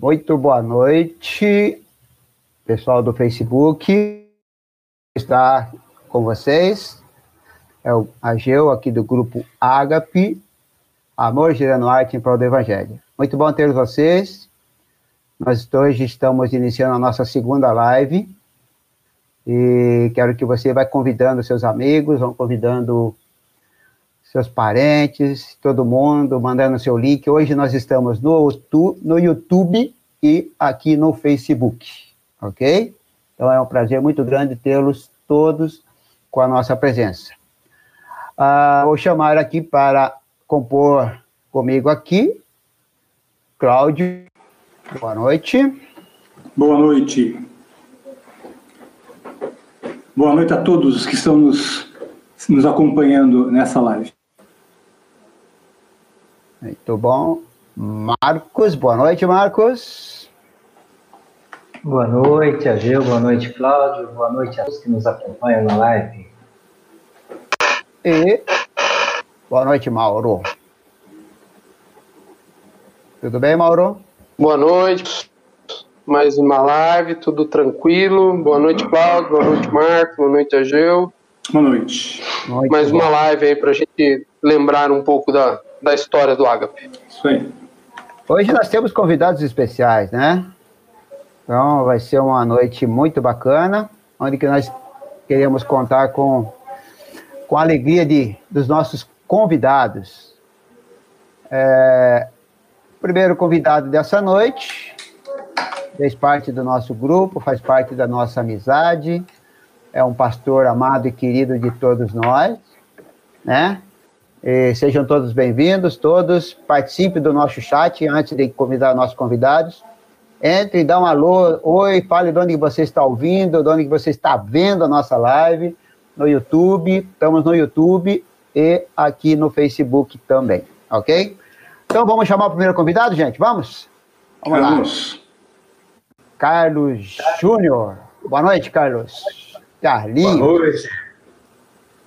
Muito boa noite, pessoal do Facebook. Está com vocês é o Ageu, aqui do grupo Ágape, Amor Gerando Arte em Prol do Evangelho. Muito bom ter vocês. Nós hoje estamos iniciando a nossa segunda live e quero que você vá convidando seus amigos, vão convidando seus parentes, todo mundo, mandando seu link. Hoje nós estamos no, no YouTube e aqui no Facebook, ok? Então é um prazer muito grande tê-los todos com a nossa presença. Ah, vou chamar aqui para compor comigo aqui, Cláudio. Boa noite. Boa noite. Boa noite a todos que estão nos, nos acompanhando nessa live. Muito bom. Marcos, boa noite, Marcos. Boa noite, Ageu, boa noite, Cláudio, boa noite a todos que nos acompanham na live. E boa noite, Mauro. Tudo bem, Mauro? Boa noite. Mais uma live, tudo tranquilo. Boa noite, Cláudio. Boa noite, Marcos. Boa noite, Ageu. Boa noite. Mais uma live aí para a gente lembrar um pouco da, da história do. Isso aí. Hoje nós temos convidados especiais, né? Então vai ser uma noite muito bacana, onde que nós queremos contar com, com a alegria de, dos nossos convidados. É, o primeiro convidado dessa noite fez parte do nosso grupo, faz parte da nossa amizade, é um pastor amado e querido de todos nós, né? E sejam todos bem-vindos, todos participem do nosso chat antes de convidar nossos convidados. Entre, dá um alô, oi, fale de onde você está ouvindo, de onde você está vendo a nossa live, no YouTube, estamos no YouTube e aqui no Facebook também, ok? Então vamos chamar o primeiro convidado, gente, vamos? Vamos Carlos. lá. Carlos Júnior. Boa noite, Carlos. Carlinhos. Boa noite.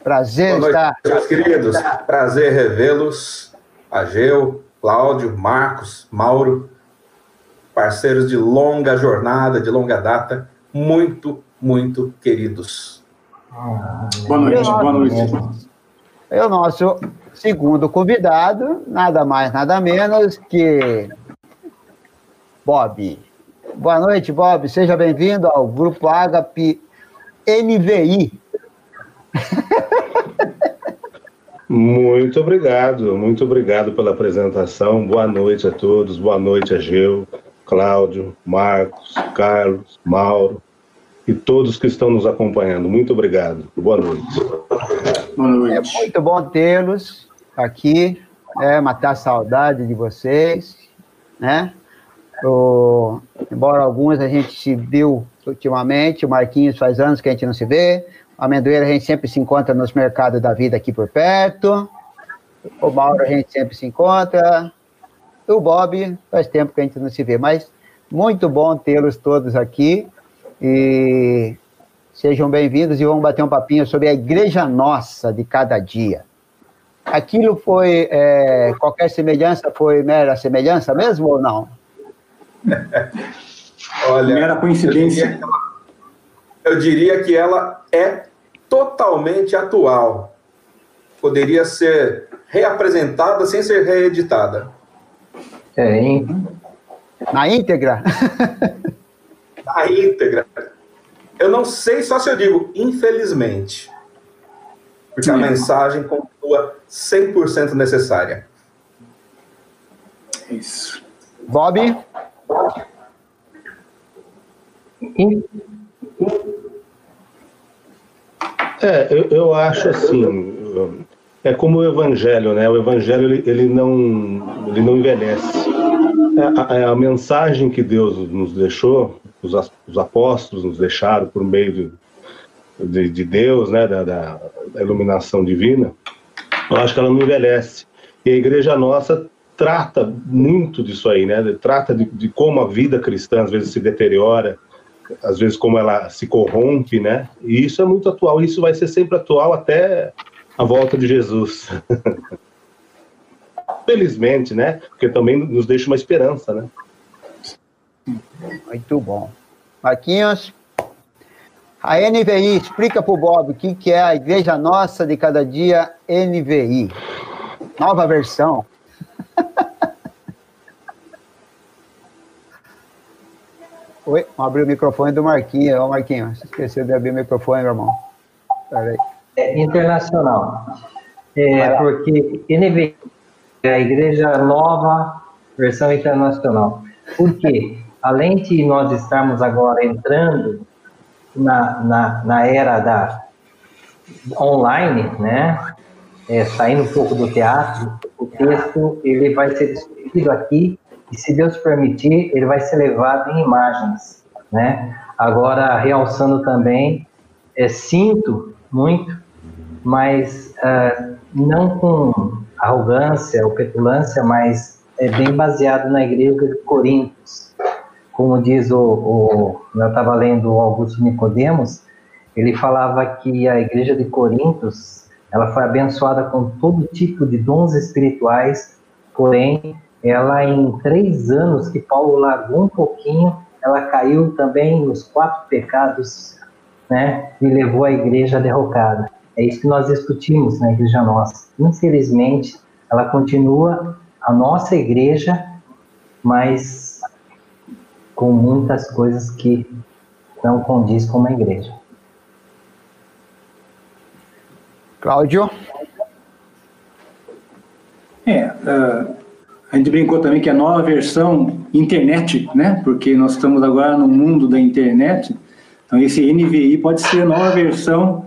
Prazer Boa estar. Noite, meus queridos. Prazer revê-los. Ageu, Cláudio, Marcos, Mauro, parceiros de longa jornada, de longa data, muito, muito queridos. boa noite, boa noite. É o nosso segundo convidado, nada mais, nada menos que Bob. Boa noite, Bob. Seja bem-vindo ao Grupo Agape NVI. Muito obrigado, muito obrigado pela apresentação. Boa noite a todos, boa noite a Geu, Cláudio, Marcos, Carlos, Mauro e todos que estão nos acompanhando. Muito obrigado. Boa noite. Boa noite. É muito bom tê-los aqui, é, matar a saudade de vocês, né? O, embora alguns a gente se viu ultimamente, o Marquinhos faz anos que a gente não se vê, amendoeira a gente sempre se encontra nos mercados da vida aqui por perto. O Mauro a gente sempre se encontra. O Bob faz tempo que a gente não se vê, mas muito bom tê-los todos aqui. E sejam bem-vindos e vamos bater um papinho sobre a igreja nossa de cada dia. Aquilo foi. É, qualquer semelhança foi mera semelhança mesmo ou não? Olha. Mera coincidência. Eu diria que ela é totalmente atual. Poderia ser reapresentada sem ser reeditada. É, hein? Na íntegra? Na íntegra. Eu não sei só se eu digo infelizmente. Porque a mensagem continua 100% necessária. Isso. Bob? É, eu, eu acho assim, é como o evangelho, né? O evangelho ele, ele não ele não envelhece. É, a, é a, mensagem que Deus nos deixou, os, os apóstolos nos deixaram por meio de, de, de Deus, né? Da, da, da, iluminação divina. Eu acho que ela não envelhece. E a igreja nossa trata muito disso aí, né? Trata de, de como a vida cristã às vezes se deteriora às vezes como ela se corrompe, né? E isso é muito atual, isso vai ser sempre atual até a volta de Jesus. Felizmente, né? Porque também nos deixa uma esperança, né? Muito bom. Marquinhos, a NVI, explica para o Bob o que, que é a Igreja Nossa de Cada Dia NVI. Nova versão. Oi, vamos abrir o microfone do Marquinhos. Ô, Marquinhos, você esqueceu de abrir o microfone, meu irmão. Peraí. É internacional. É, porque NVI é a Igreja Nova Versão Internacional. Por quê? Além de nós estarmos agora entrando na, na, na era da online, né? É, saindo um pouco do teatro, o texto ele vai ser discutido aqui e, se Deus permitir, ele vai ser levado em imagens, né? Agora, realçando também, é, sinto muito, mas uh, não com arrogância ou petulância, mas é bem baseado na igreja de Corintos. Como diz o, o eu estava lendo o Augusto Nicodemos, ele falava que a igreja de Corintos ela foi abençoada com todo tipo de dons espirituais, porém ela em três anos que Paulo largou um pouquinho, ela caiu também nos quatro pecados, né, e levou a igreja derrocada. É isso que nós discutimos na igreja nossa. Infelizmente, ela continua a nossa igreja, mas com muitas coisas que não condiz com uma igreja. Cláudio? É, uh, a gente brincou também que a nova versão internet, né? Porque nós estamos agora no mundo da internet. Então esse NVI pode ser a nova versão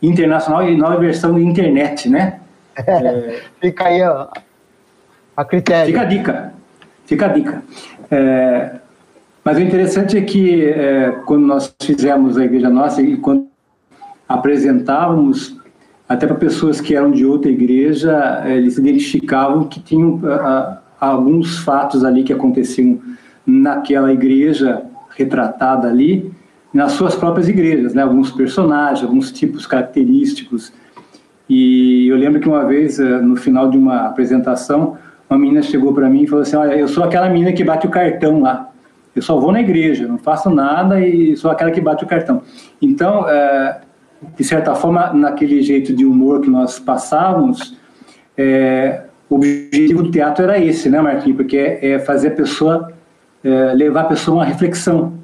internacional e nova versão de internet, né? É, fica aí ó, a critério. Fica a dica. Fica a dica. É, mas o interessante é que é, quando nós fizemos a Igreja Nossa e quando apresentávamos até para pessoas que eram de outra igreja, eles identificavam que tinham alguns fatos ali que aconteciam naquela igreja retratada ali, nas suas próprias igrejas, né? alguns personagens, alguns tipos característicos. E eu lembro que uma vez, eh, no final de uma apresentação, uma menina chegou para mim e falou assim: Olha, eu sou aquela menina que bate o cartão lá. Eu só vou na igreja, não faço nada e sou aquela que bate o cartão. Então, é, de certa forma, naquele jeito de humor que nós passávamos, é, o objetivo do teatro era esse, né, Marquinhos? Porque é, é fazer a pessoa, é, levar a pessoa a uma reflexão.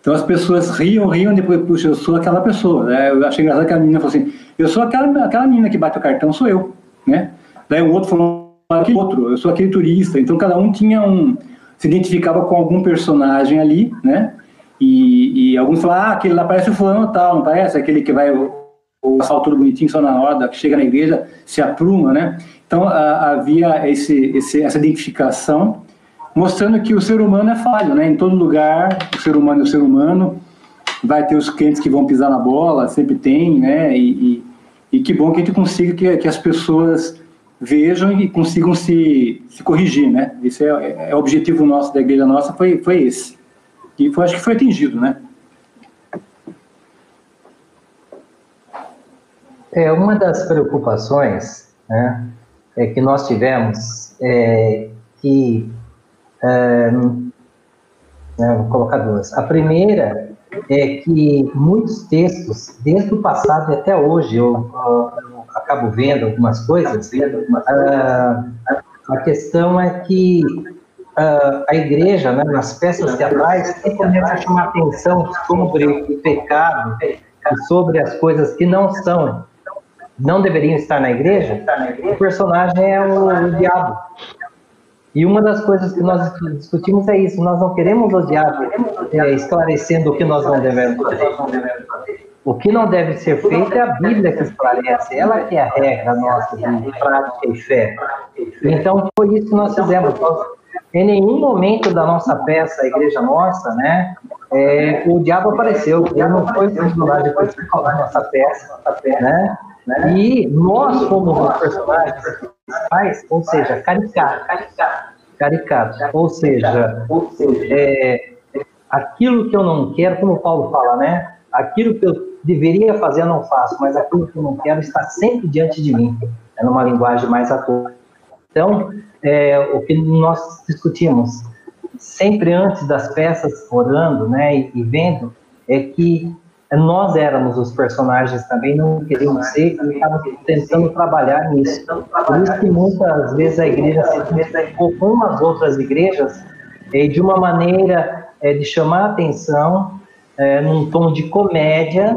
Então as pessoas riam, riam, depois, puxa, eu sou aquela pessoa. Né? Eu achei engraçado que a menina falou assim: eu sou aquela, aquela menina que bate o cartão, sou eu. Né? Daí o outro falou: aquele outro, eu sou aquele turista. Então cada um tinha um. se identificava com algum personagem ali, né? E, e alguns falavam: ah, aquele lá parece o fulano tal, não parece? Aquele que vai o assalto todo bonitinho só na hora, que chega na igreja, se apruma, né? Então a, havia esse, esse, essa identificação, mostrando que o ser humano é falho, né? Em todo lugar, o ser humano é o ser humano, vai ter os clientes que vão pisar na bola, sempre tem, né? E, e, e que bom que a gente consiga que, que as pessoas vejam e consigam se, se corrigir, né? Esse é, é, é o objetivo nosso da igreja nossa, foi, foi esse. E foi, acho que foi atingido, né? É, uma das preocupações né, é, que nós tivemos é que. É, vou colocar duas. A primeira é que muitos textos, desde o passado até hoje, eu, eu, eu acabo vendo algumas coisas. Uh, a questão é que uh, a igreja, né, nas peças teatrais, começa a chamar atenção sobre o pecado e sobre as coisas que não são não deveriam estar na igreja, o personagem é o, o diabo. E uma das coisas que nós discutimos é isso: nós não queremos o diabo é, esclarecendo o que nós não devemos fazer. O que não deve ser feito é a Bíblia que esclarece, ela que é a regra nossa de prática e fé. Então foi isso que nós fizemos. Em nenhum momento da nossa peça, a Igreja Nossa, né, é, o diabo apareceu. Ele não foi o personagem principal da nossa peça, né? Né? E nós fomos os personagens principais, ou seja, caricatos. Caricatos. Ou seja, é, aquilo que eu não quero, como o Paulo fala, né? Aquilo que eu deveria fazer eu não faço, mas aquilo que eu não quero está sempre diante de mim. É numa linguagem mais atual. Então, é, o que nós discutimos, sempre antes das peças, orando, né, e, e vendo, é que nós éramos os personagens também, não queríamos ser, e tentando trabalhar nisso. Por isso que muitas vezes a igreja se identificou com as outras igrejas é, de uma maneira é, de chamar a atenção, é, num tom de comédia,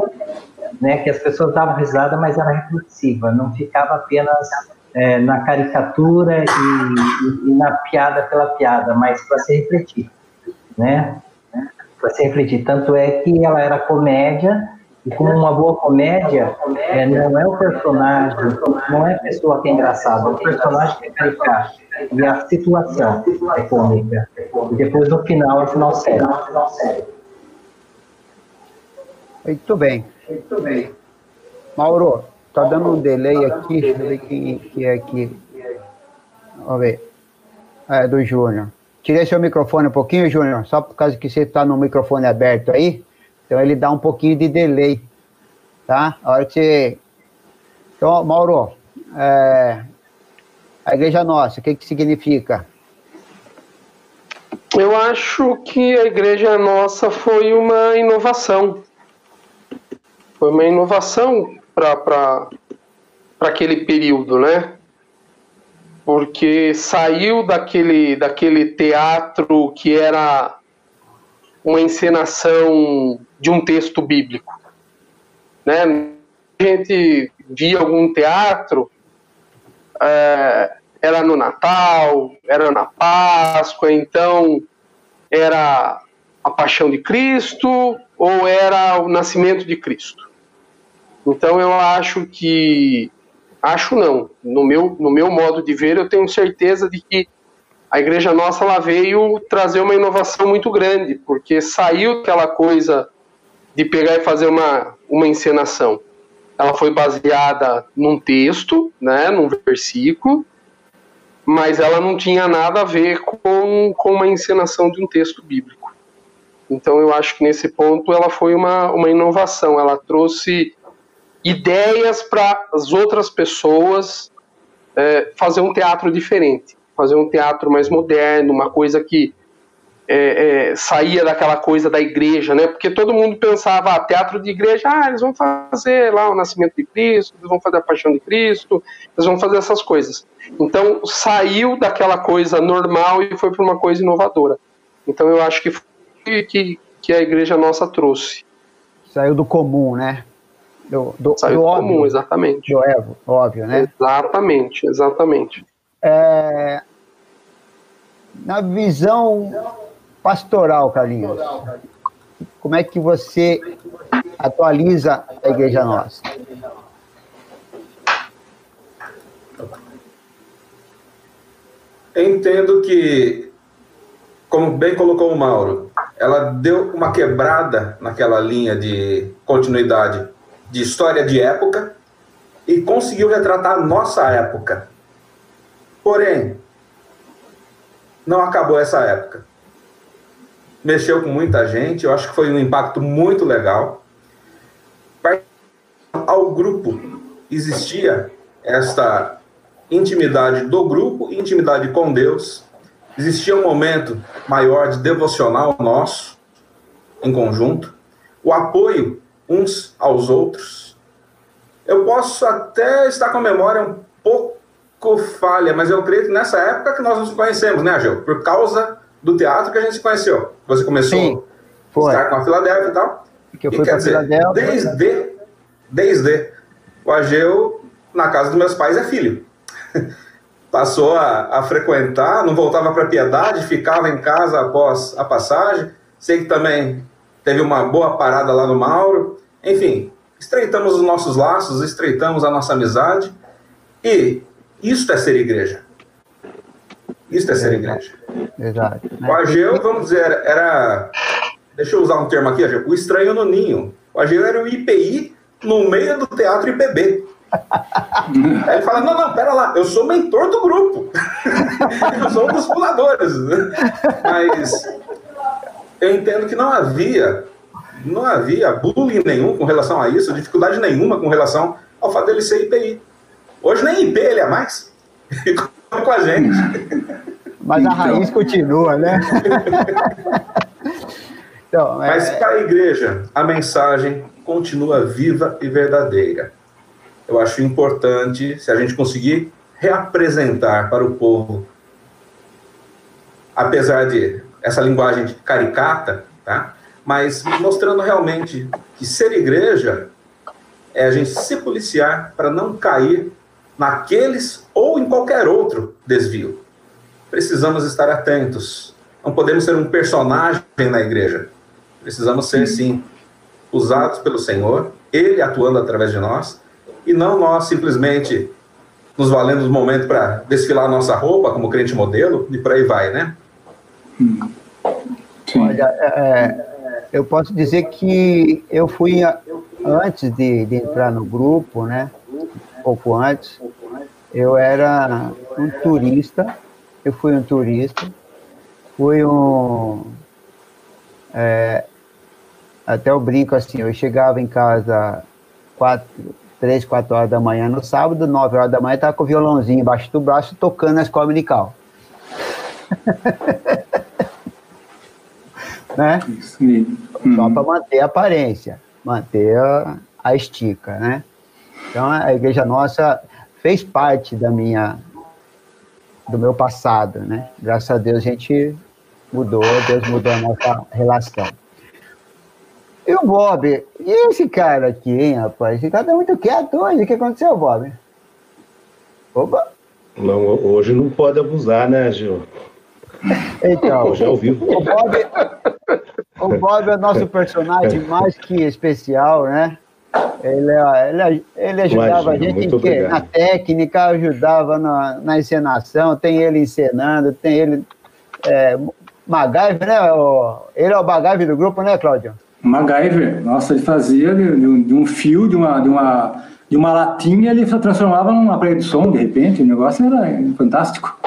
né, que as pessoas davam risada, mas era reflexiva, não ficava apenas é, na caricatura e, e, e, na piada pela piada, mas para se refletir, né? Para se refletir. Tanto é que ela era comédia, e como uma boa comédia, é, não é o personagem, não é a pessoa que é engraçada, é o personagem que é caricato. E a situação é cômica. E depois no final, é o final sério. Muito bem. Muito bem. Mauro, tá dando um delay aqui, deixa eu ver quem que é aqui. Vamos ver. É, do Júnior. Tirei seu microfone um pouquinho, Júnior, só por causa que você está no microfone aberto aí, então ele dá um pouquinho de delay, tá? A hora que você... Então, Mauro, é... a Igreja Nossa, o que que significa? Eu acho que a Igreja Nossa foi uma inovação. Foi uma inovação para aquele período, né? Porque saiu daquele, daquele teatro que era uma encenação de um texto bíblico. Né? A gente via algum teatro, é, era no Natal, era na Páscoa, então era a paixão de Cristo ou era o nascimento de Cristo. Então eu acho que acho não, no meu no meu modo de ver, eu tenho certeza de que a igreja nossa ela veio trazer uma inovação muito grande, porque saiu aquela coisa de pegar e fazer uma uma encenação. Ela foi baseada num texto, né, num versículo, mas ela não tinha nada a ver com, com uma encenação de um texto bíblico. Então eu acho que nesse ponto ela foi uma, uma inovação, ela trouxe ideias para as outras pessoas é, fazer um teatro diferente, fazer um teatro mais moderno, uma coisa que é, é, saía daquela coisa da igreja, né? Porque todo mundo pensava, ah, teatro de igreja, ah, eles vão fazer lá o nascimento de Cristo, eles vão fazer a paixão de Cristo, eles vão fazer essas coisas. Então saiu daquela coisa normal e foi para uma coisa inovadora. Então eu acho que foi que, que a igreja nossa trouxe. Saiu do comum, né? Do, do, Saiu do, do comum, exatamente. Do Evo, óbvio, né? Exatamente, exatamente. É, na visão pastoral, Carlinhos, como é que você atualiza a Igreja Nossa? Entendo que, como bem colocou o Mauro, ela deu uma quebrada naquela linha de continuidade de história de época e conseguiu retratar a nossa época. Porém, não acabou essa época. Mexeu com muita gente, eu acho que foi um impacto muito legal. Ao grupo existia esta intimidade do grupo, intimidade com Deus. Existia um momento maior de devocional nosso, em conjunto. O apoio uns aos outros. Eu posso até estar com a memória um pouco falha, mas eu creio que nessa época que nós nos conhecemos, né, Agil? Por causa do teatro que a gente se conheceu. Você começou Sim, a estar com a Filadélfia e tal. Que eu fui e quer dizer, desde, desde o Ageu, na casa dos meus pais, é filho. Passou a, a frequentar, não voltava para Piedade, ficava em casa após a passagem. Sei que também teve uma boa parada lá no Mauro. Enfim, estreitamos os nossos laços, estreitamos a nossa amizade. E isto é ser igreja. Isto é ser igreja. Exato. O Ageu, vamos dizer, era. Deixa eu usar um termo aqui, Ageu, o estranho no ninho. O Ageu era o IPI no meio do teatro IPB. Aí ele fala: Não, não, pera lá, eu sou mentor do grupo. eu sou um dos fundadores. Mas eu entendo que não havia não havia bullying nenhum com relação a isso, dificuldade nenhuma com relação ao fato dele ser IPI. Hoje nem IP ele é mais. com a gente. Mas então. a raiz continua, né? então, é... Mas para a igreja, a mensagem continua viva e verdadeira. Eu acho importante, se a gente conseguir reapresentar para o povo, apesar de essa linguagem caricata, tá? Mas mostrando realmente que ser igreja é a gente se policiar para não cair naqueles ou em qualquer outro desvio. Precisamos estar atentos. Não podemos ser um personagem na igreja. Precisamos ser, sim, usados pelo Senhor, Ele atuando através de nós, e não nós simplesmente nos valendo dos momentos para desfilar nossa roupa como crente modelo, e por aí vai, né? Olha, é, é, eu posso dizer que eu fui, antes de, de entrar no grupo, né? Um pouco antes, eu era um turista, eu fui um turista, fui um. É, até eu brinco assim, eu chegava em casa quatro, três, quatro horas da manhã no sábado, nove horas da manhã, estava com o violãozinho embaixo do braço tocando na escola dominical. né? Só uhum. para manter a aparência, manter a, a estica, né? Então a igreja nossa fez parte da minha do meu passado, né? Graças a Deus a gente mudou, Deus mudou a nossa relação. E o Bob, e esse cara aqui, hein, rapaz? Esse cara tá muito quieto hoje. O que aconteceu, Bob? Opa! Não, hoje não pode abusar, né, Gil? Então, hoje é vivo. O Bob, o Bob é nosso personagem mais que especial, né? Ele, ele, ele ajudava Imagina, a gente que, na técnica, ajudava na, na encenação, tem ele encenando, tem ele. É, MacGyver, né? ele é o MacGyver do grupo, né, Cláudio? MacGyver, nossa, ele fazia de, de, de, um fio, de uma, de, uma, de uma latinha, ele transformava num aparelho de som, de repente, o negócio era fantástico.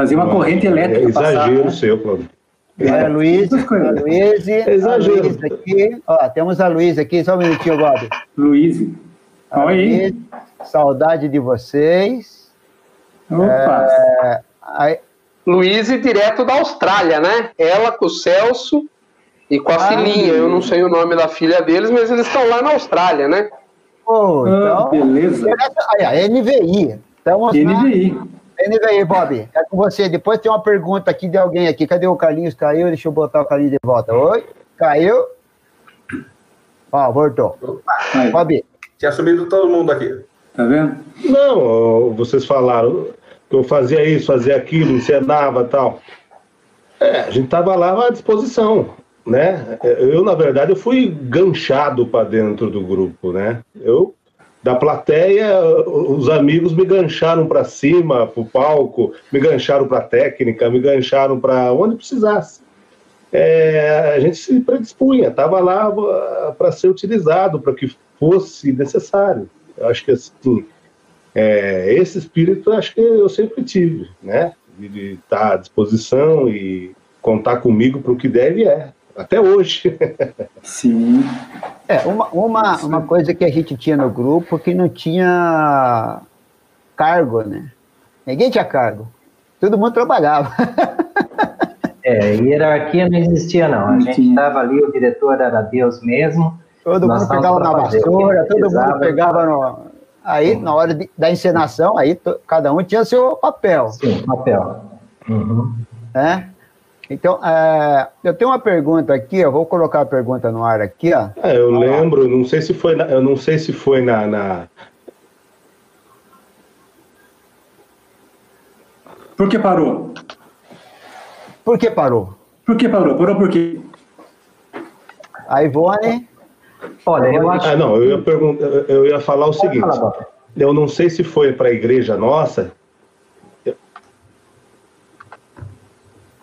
Fazia uma corrente elétrica. É exagero passar, né? seu, Cláudio. É, Luiz, Luiz, é exagero. Luiz aqui, ó, temos a Luiz aqui, só um minutinho, Bob. Luiz. Oi. Saudade de vocês. Opa. É, aí... Luiz, direto da Austrália, né? Ela com o Celso e com a ah, filhinha. Eu não sei o nome da filha deles, mas eles estão lá na Austrália, né? Oh, então, ah, beleza. Aí, a NVI. Estamos NVI. Na... NVI, Bob, é com você. Depois tem uma pergunta aqui de alguém aqui. Cadê o Carlinhos? Caiu? Deixa eu botar o Carlinhos de volta. Oi? Caiu? Ó, voltou. Aí. Bob. Tinha sumido todo mundo aqui. Tá vendo? Não, vocês falaram que eu fazia isso, fazia aquilo, encenava tal. É, a gente tava lá à disposição, né? Eu, na verdade, eu fui ganchado para dentro do grupo, né? Eu da plateia, os amigos me gancharam para cima, para o palco, me gancharam para a técnica, me gancharam para onde precisasse. É, a gente se predispunha, estava lá para ser utilizado, para que fosse necessário. Eu acho que assim, é, esse espírito acho que eu sempre tive, né? De estar à disposição e contar comigo para o que deve é até hoje. Sim. É, uma, uma, uma coisa que a gente tinha no grupo que não tinha cargo, né? Ninguém tinha cargo. Todo mundo trabalhava. É, hierarquia não existia, não. A gente estava ali, o diretor era Deus mesmo. Todo mundo pegava na vassoura, todo mundo pegava no. Aí, na hora de, da encenação, aí cada um tinha seu papel. Sim, papel. Uhum. É? Então, é, eu tenho uma pergunta aqui, eu vou colocar a pergunta no ar aqui, ó. É, eu lembro, não sei se foi, na, eu não sei se foi na, na... Por que parou? Por que parou? Por que parou? Parou por quê? A Ivone. Olha, eu acho. Ah, não, eu ia, perguntar, eu ia falar o seguinte. Falar, eu não sei se foi para a igreja nossa,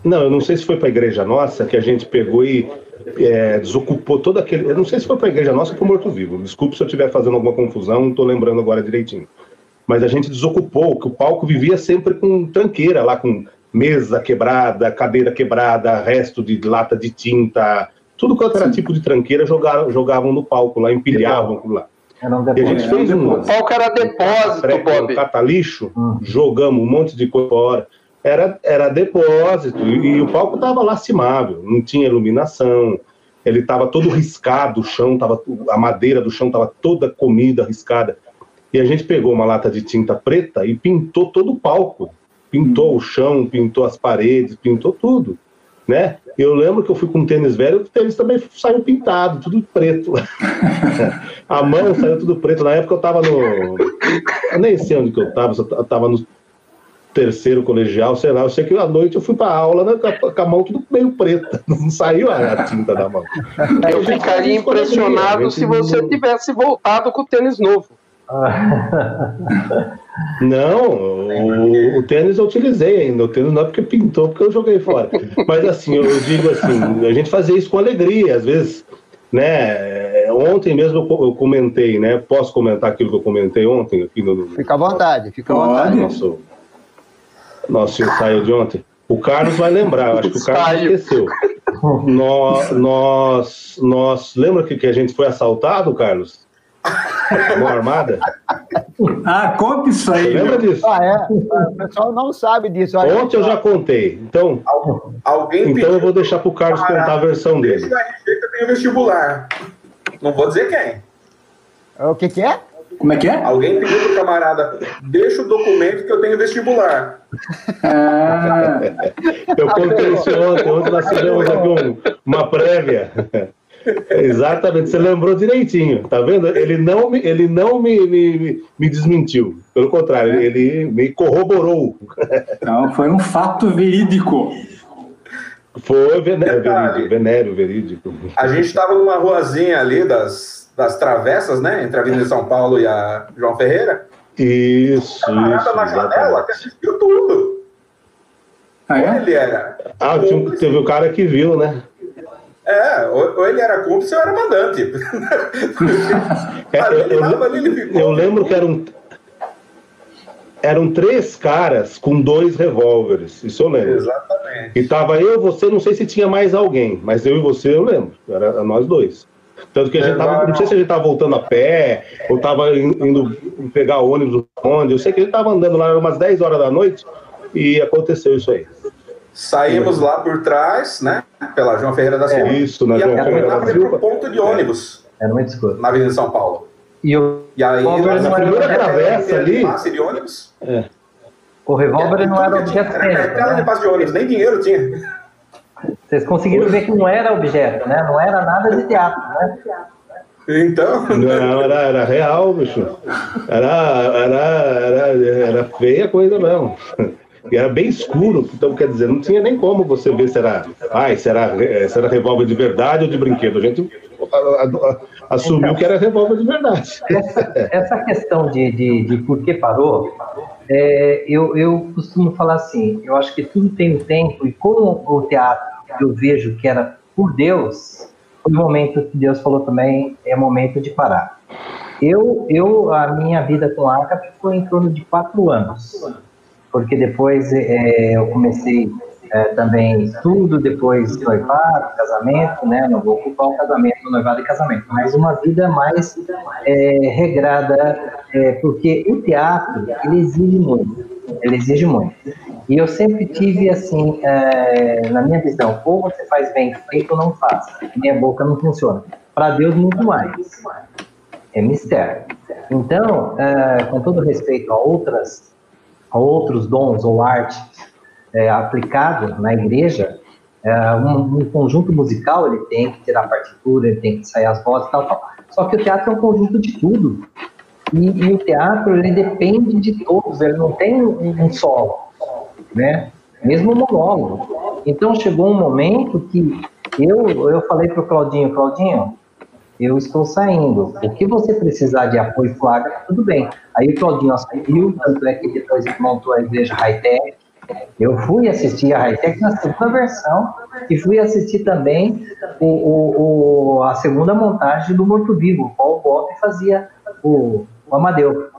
Não, eu não sei se foi para a igreja nossa que a gente pegou e é, desocupou todo aquele. Eu não sei se foi para a igreja nossa ou para o Morto Vivo. Desculpe se eu estiver fazendo alguma confusão, não estou lembrando agora direitinho. Mas a gente desocupou, que o palco vivia sempre com tranqueira lá, com mesa quebrada, cadeira quebrada, resto de lata de tinta, tudo quanto era tipo de tranqueira jogavam, jogavam no palco lá, empilhavam lá. e a gente fez um. O palco era depósito, Bob. Um cata-lixo, hum. jogamos um monte de coisa fora. Era, era depósito, e, o palco estava lastimável, não tinha iluminação, ele estava todo riscado, o chão tava, a madeira do chão estava toda comida, riscada. E a gente pegou uma lata de tinta preta e pintou todo o palco. Pintou o chão, pintou as paredes, pintou tudo, né? Eu lembro que eu fui com um tênis velho, o tênis também saiu pintado, tudo preto. a mão saiu tudo preto. Na época eu estava no. Eu nem sei onde que eu estava, eu estava no terceiro colegial, sei lá. Eu sei que à noite eu fui para aula né, com a mão tudo meio preta, não saiu a, tinta da mão. Eu ficaria impressionado se você tivesse voltado com o tênis novo. Não, o, o, tênis eu utilizei ainda. O tênis não é porque pintou, porque eu joguei fora. Mas assim, eu digo assim, a gente fazia isso com alegria, às vezes, né? Ontem mesmo eu comentei, né? Posso comentar aquilo que eu comentei ontem aqui no. Fica à vontade, fica à vontade. Nosso, nosso ensaio de ontem. O Carlos vai lembrar, acho que o Carlos esqueceu. nós, nós, nós, lembra que, que a gente foi assaltado, Carlos? Mão armada? Ah, conta isso aí. Lembra disso? Ah, é. O pessoal não sabe disso. Ontem eu já contei. Então, Alguém então eu vou deixar para o Carlos contar a versão dele. Eu tenho vestibular. Não vou dizer quem. O que, que é? Como é que é? Alguém pediu pro camarada, deixa o documento que eu tenho vestibular. Ah, Eu contei isso ontem. Nós fizemos aqui um, uma prévia. Exatamente, você lembrou direitinho, tá vendo? Ele não me, ele não me, me, me desmentiu, pelo contrário, ele me corroborou. então foi um fato verídico. Foi venério, verídico, venério, verídico. A gente estava numa ruazinha ali das, das travessas, né? Entre a Avenida São Paulo e a João Ferreira. Isso, camarada isso, na janela que assistiu tudo. Ah, Ou é? ele era. Ah, tinha um- teve o cara que viu, né? É, ou, ou ele era cúmplice ou era mandante. É, eu, eu- ali, eu lembro que eram, eram três caras com dois revólveres, isso eu lembro. Exatamente. E tava eu, você, não sei se tinha mais alguém, mas eu e você eu lembro, era nós dois. Tanto que a gente tava, não sei se a gente tava voltando a pé, ou tava in- indo pegar ônibus onde, eu sei que a gente tava andando lá, era umas 10 horas da noite, e aconteceu isso aí. Saímos lá por trás, né? Pela João Ferreira da É, Silva. isso, na e João Ferreira da Silva. ponto de ônibus Era muito escuro. na Avenida São Paulo. E o, E aí, nós na primeira travessa ali- passe de ônibus. o revólver não era que tinha, objeto Era cartela de mesmo. Né? passe de ônibus, nem dinheiro tinha. Vocês conseguiram ver que não era objeto, né? Não era nada de teatro, né? Então, Não, era, era real, bicho. Era, era, era, era feia a coisa mesmo. E era bem escuro, então quer dizer, não tinha nem como você ver se era, ai, se era, se era revólver de verdade ou de brinquedo. A gente assumiu que era revólver de verdade. Essa, essa questão de, de, de por que parou, é, eu, eu costumo falar assim, eu acho que tudo tem um tempo, e como o teatro eu vejo que era por Deus, foi o momento que Deus falou também, é momento de parar. Eu, eu a minha vida com a ACAP foi em torno de quatro anos, porque depois é, eu comecei é, também estudo, depois noivado, casamento, né? Não vou ocupar o casamento, noivado e casamento, mas uma vida mais é, regrada, é, porque o teatro ele exige muito, ele exige muito. E eu sempre tive assim, é, na minha visão, ou você faz bem feito ou não faz. Minha boca não funciona. Para Deus muito mais. É mistério. Então, é, com todo respeito a outras a outros dons ou arte é, aplicado na igreja, é, um, um conjunto musical ele tem que ter a partitura, ele tem que sair as vozes e tal, tal. Só que o teatro é um conjunto de tudo. E, e o teatro ele depende de todos, ele não tem um, um solo, né? Mesmo o monólogo. Então chegou um momento que eu, eu falei para o Claudinho, Claudinho, eu estou saindo. O que você precisar de apoio flagra, tudo bem. Aí o Claudinho assumiu, tanto é que depois ele montou a igreja Hightech. Eu fui assistir a Hightech na segunda versão e fui assistir também o, o, o- a segunda montagem do Morto Vivo. O Paul Bob fazia o, o Amadeu.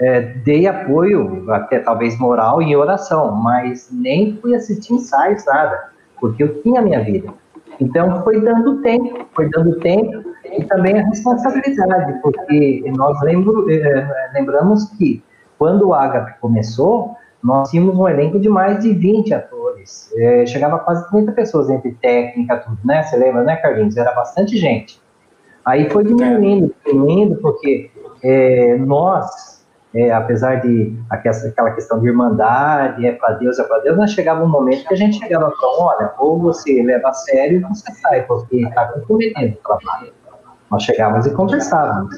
É, dei apoio, até talvez moral, em oração, mas nem fui assistir ensaios, nada, porque eu tinha minha vida. Então foi dando tempo, foi dando tempo e também a responsabilidade, porque nós lembro, eh, lembramos que quando o Agape começou, nós tínhamos um elenco de mais de 20 atores. É, chegava quase 30 pessoas entre técnica, tudo, né? Você lembra, né, Carlinhos? Era bastante gente. Aí foi diminuindo, diminuindo, porque é, nós, é, apesar de aquela questão de irmandade, é para Deus, é para Deus, nós chegava um momento que a gente chegava para olha, ou você leva a sério ou você sai, porque está comprometendo o trabalho. Nós chegávamos e conversávamos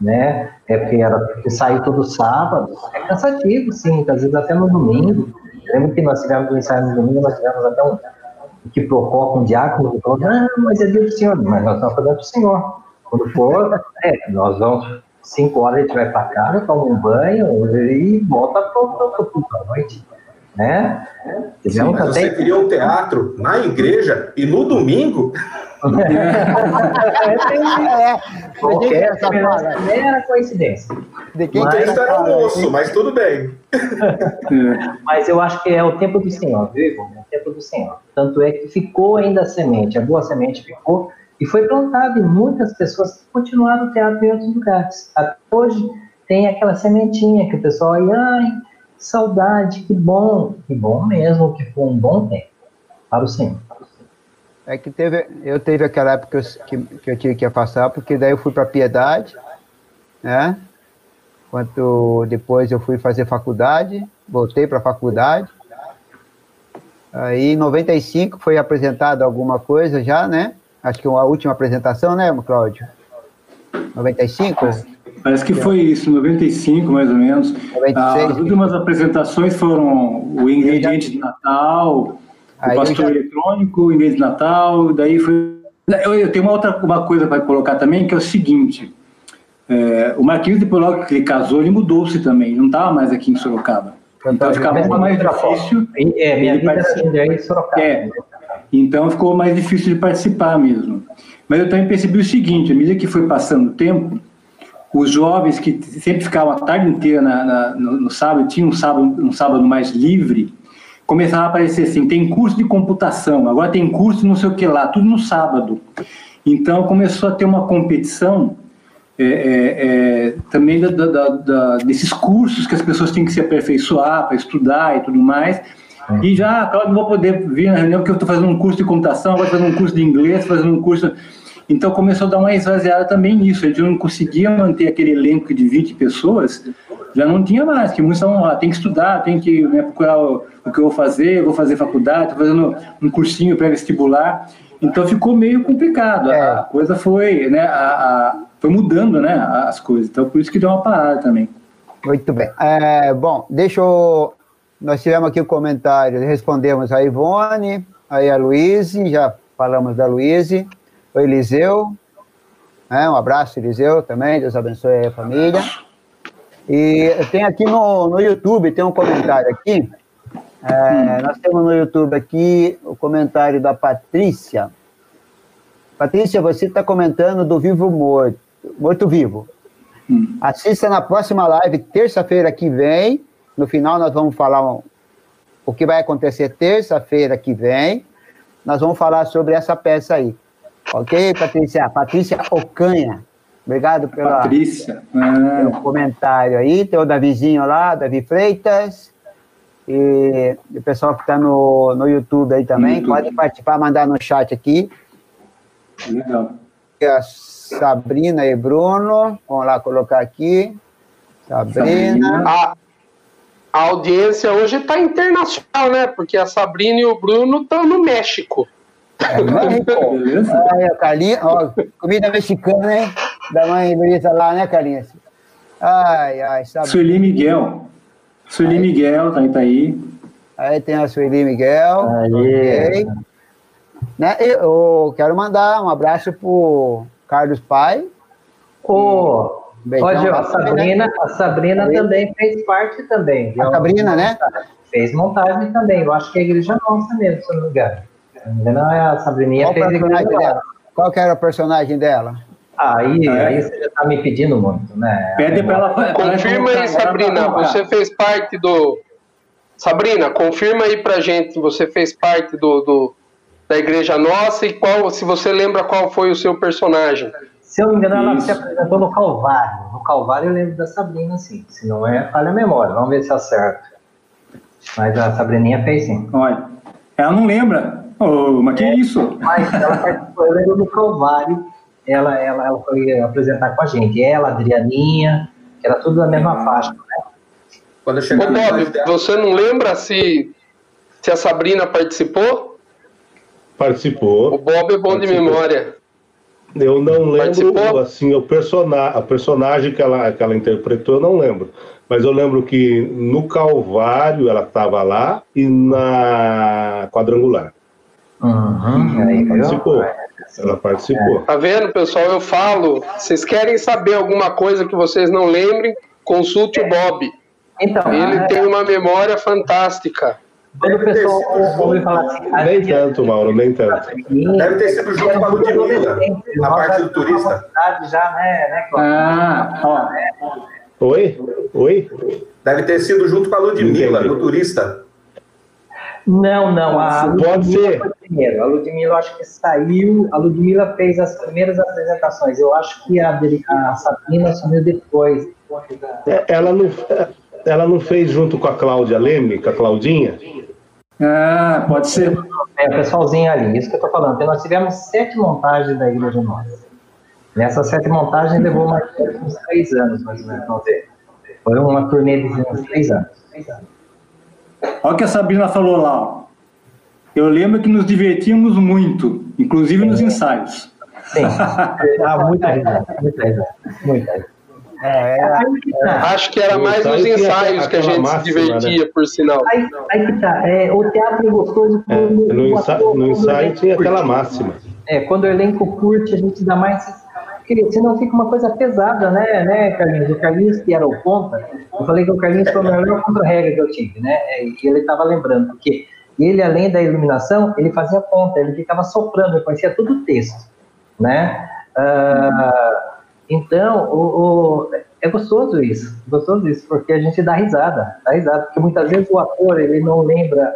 né? É porque era porque sair todo sábado. É cansativo, sim, às vezes até no domingo. Eu lembro que nós tivemos um ensaio no domingo, nós tivemos até um que com um diácono que falou, ah, mas é dia do Senhor, mas nós estamos fazendo para o Senhor. Quando for, é, nós vamos, cinco horas a gente vai para casa, toma um banho e volta para a noite. Né? Sim, mas até... você queria um teatro na igreja e no domingo? é, qualquer essa mera coincidência. De quem mas, que era almoço, mas tudo bem. mas eu acho que é o tempo do Senhor, viu, É o tempo do Senhor. Tanto é que ficou ainda a semente, a boa semente ficou e foi plantada e muitas pessoas continuaram o teatro em outros lugares. Até hoje tem aquela sementinha que o pessoal ai, saudade, que bom, que bom mesmo, que foi um bom tempo para o Senhor. É que teve, eu teve aquela época que, eu, que eu tive que afastar, porque daí eu fui para Piedade, né? Quanto depois eu fui fazer faculdade, voltei para a faculdade. Aí em 95 foi apresentado alguma coisa já, né? Acho que a última apresentação, né, Cláudio? 95? Parece que foi isso, 95 mais ou menos. 96. As últimas apresentações foram o ingrediente de Natal, o pastor já... eletrônico em vez de Natal, daí foi. Eu, eu tenho uma outra uma coisa para colocar também, que é o seguinte: é, o Marquinhos, depois logo que ele casou, ele mudou-se também, não estava mais aqui em Sorocaba. Então ficava muito mais difícil. É, minha vida era em Sorocaba. É, então ficou mais difícil de participar mesmo. Mas eu também percebi o seguinte: à medida que foi passando o tempo, os jovens que sempre ficavam a tarde inteira na, na, no, no, sábado, tinham um sábado, um sábado mais livre, começava a aparecer assim, tem curso de computação, agora tem curso não sei o que lá, tudo no sábado. Então começou a ter uma competição é, é, é, também da, da, da, desses cursos que as pessoas têm que se aperfeiçoar para estudar e tudo mais. E já, claro, não vou poder vir na reunião porque eu estou fazendo um curso de computação, agora fazendo um curso de inglês, fazendo um curso. Então começou a dar uma esvaziada também nisso. A gente não conseguia manter aquele elenco de 20 pessoas já não tinha mais, que muitos estavam lá, tem que estudar, tem que né, procurar o, o, que eu vou fazer, vou fazer faculdade, estou fazendo um cursinho pré-vestibular, então ficou meio complicado, é. a coisa foi, né, a, a, foi mudando, né, as coisas, então por isso que deu uma parada também. Muito bem, é, bom, deixa eu, nós tivemos aqui o um comentário, respondemos a Ivone, aí a Luíse, já falamos da Luíse, o Eliseu, né, um abraço, Eliseu, também, Deus abençoe a família. E tem aqui no, no YouTube, tem um comentário aqui. É, nós temos no YouTube aqui o comentário da Patrícia. Patrícia, você está comentando do Vivo Morto, Morto Vivo. Hum. Assista na próxima live, terça-feira que vem. No final, nós vamos falar um, o que vai acontecer terça-feira que vem. Nós vamos falar sobre essa peça aí. Ok, Patrícia? Patrícia Ocanha. Obrigado pela, Patrícia. Ah. pelo comentário aí. Tem o Davizinho lá, Davi Freitas. E o pessoal que está no, no YouTube aí também, YouTube. pode participar, mandar no chat aqui. Legal. A Sabrina e Bruno, vamos lá colocar aqui. Sabrina. A, a audiência hoje está internacional, né? Porque a Sabrina e o Bruno estão no México. Beleza. Carlinhos, ó, comida mexicana, né? da mãe Luísa lá, né, Carlinhos? Ai, ai, sabe? Sueli Miguel. Sueli Miguel, tá aí, tá aí. Aí tem a Sueli Miguel. Aí. Né? Eu quero mandar um abraço pro Carlos Pai. Ô, Pode, a Sabrina, a Sabrina também fez parte também. A Sabrina, né? Fez montagem também. Eu acho que é a igreja nossa mesmo, se não me engano. Não é a Sabrininha Qual fez a dela? Qual que era o personagem dela? Aí, é. aí você já está me pedindo muito, né? Pede para ela. Confirma aí, Sabrina. Você fez parte do. Sabrina, confirma aí pra gente. Você fez parte do, do, da Igreja Nossa e qual, se você lembra qual foi o seu personagem. Se eu não me engano, ela se apresentou no Calvário. No Calvário eu lembro da Sabrina, sim. Se não é, falha a memória. Vamos ver se acerta. Mas a Sabrininha fez sim. Olha, ela não lembra. Ô, mas que isso? Mas ela participou, eu lembro do Provário, ela, ela, ela foi apresentar com a gente. Ela, a Adrianinha, que era tudo da mesma faixa. Né? Quando eu Ô, chegar na Bob, dela- você não lembra se, se a Sabrina participou? Participou. O Bob é bom de memória. Eu não lembro, Participou? assim, o persona a personagem que ela, que ela interpretou, eu não lembro. Mas eu lembro que no Calvário ela estava lá e na Quadrangular. Uhum, aí? Participou. Ela participou. Tá vendo, pessoal? Eu falo. Vocês querem saber alguma coisa que vocês não lembrem? Consulte o Bob. Então, Ele a- tem uma memória fantástica. quando o pessoal ouve falar assim, a Nem tanto, Mauro, nem tanto. Deve ter sido junto com a Ludmilla, na parte do turista. Já, né, né? Ah, ó. Oi? Oi? Deve ter sido junto com a Ludmilla, Entendi. no turista. Não, não, a Pode Ludmilla ser. foi primeiro. A Ludmilla, eu acho que saiu. A Ludmilla fez as primeiras apresentações. Eu acho que a, a Sabrina assumiu depois. É, Ela não, ela não fez junto com a Cláudia Leme, com a Claudinha? Ah, pode ser. É, o pessoalzinho ali, isso que eu tô falando. Porque nós tivemos sete montagens da Igreja Nossa. Nessas sete montagens levou mais ou menos uns três anos, mais ou menos, vamos ver. Foi uma turnê de uns três anos. Olha o que a Sabrina falou lá. Eu lembro que nos divertíamos muito, inclusive nos ensaios. Sim. Ah, muita risada, muita risada, muita risada. É, é, Acho que era mais nos ensaio tinha ensaios que a gente se máxima, divertia, por sinal. Aí, aí que tá, é, o teatro é gostoso É, quando no, o ensa- ator- no ensaio tinha aquela máxima. É, quando o elenco curte, a gente dá mais. Porque senão fica uma coisa pesada, né, né, Carlinhos? O Carlinhos, que era o ponta, eu falei que o Carlinhos foi a melhor contra-regra que eu tive, né? É, E ele estava lembrando, porque ele, além da iluminação, ele fazia ponta, ele ficava soprando, ele conhecia todo o texto, né? Ah, então, o, o- é gostoso isso, gostoso isso, porque a gente dá risada, dá risada, porque muitas vezes o ator, ele não lembra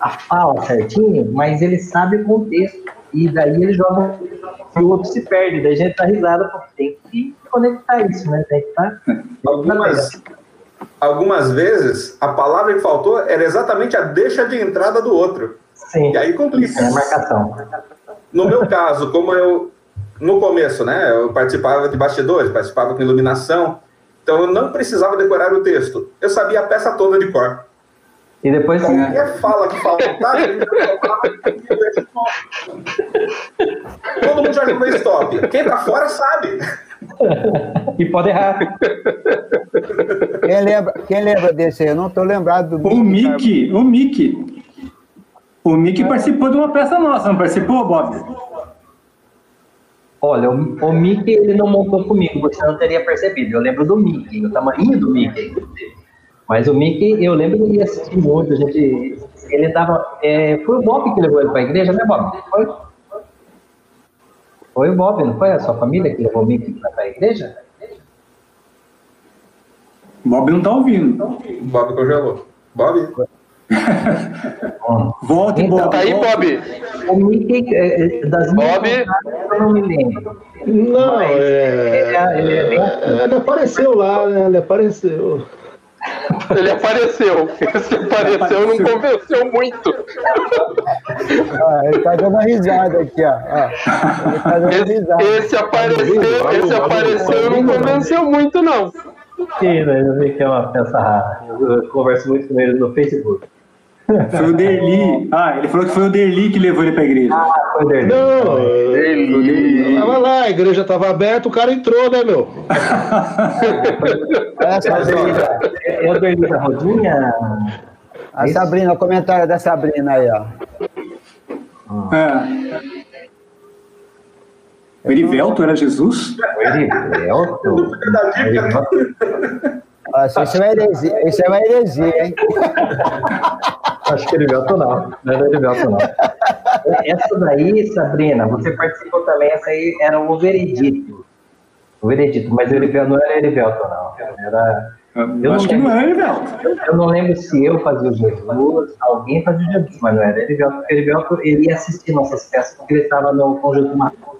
a fala certinho, mas ele sabe o contexto. E daí ele joga e o outro se perde. Daí a gente dá risada porque tem que conectar isso, né? Tem que estar. Algumas, algumas vezes, a palavra que faltou era exatamente a deixa de entrada do outro. Sim. E aí complica. É a marcação. No meu caso, como eu, no começo, né, eu participava de bastidores, participava com iluminação, então eu não precisava decorar o texto. Eu sabia a peça toda de cor. E depois Qualquer fala que faltava, ele Todo mundo já jogou stop. Quem tá fora sabe. e pode errar. quem, lembra, quem lembra desse aí? Eu não estou lembrado do O Mickey, o Mickey. O Mickey participou de uma peça nossa, não participou, Bob? Olha, o, o Mickey ele não montou comigo, você não teria percebido. Eu lembro do Mickey, o tamanho do Mickey. Mas o Mickey, eu lembro que ele ia assistir muito, a gente. Ele tava. é, foi o Bob que levou ele para a igreja, né, Bob? Foi? Foi o Bob, não foi a sua família que levou o Mickey para a igreja? Bob não tá ouvindo. Bob congelou. Bob? Volte, Então, Bob. Tá aí. Bob. O Mickey, é, é, das minhas Bob? eu não me lembro. Não, Mas ele é, é- ele é bem ele apareceu lá, né? Ele apareceu. Ele apareceu. Esse apareceu não convenceu muito. Ah, ele está dando uma risada aqui, ó. está dando Esse, risada. esse apareceu, esse apareceu não convenceu muito, não. Sim, né, eu vi que é uma peça rara. Eu converso muito com ele no Facebook. Foi o Derli. Ah, ele falou que foi o Derli que levou ele pra igreja. Ah, foi dele. Não, Ele... tava lá, a igreja tava aberta, o cara entrou, né, meu? Olha só, Sabrina. É é o Derli da Rodinha? A Sabrina, o comentário da Sabrina aí, ó. É. O Erivelto era Jesus? O Erivelto? Ó, Isso isso é uma heresia, isso é uma heresia, hein? Acho que Erivelto não. Não é Erivelto, não. Essa daí, Sabrina, você participou também, essa aí era o Veredito. O Veredito, mas o Erivelto não era Erivelto, não. Era... Eu, acho não que não lembro. era Erivelto. Eu não lembro se eu fazia o Jesus, alguém fazia o Jesus, mas não era Erivelto, porque Erivelto ele ia assistir nossas peças porque ele estava no conjunto Marcos.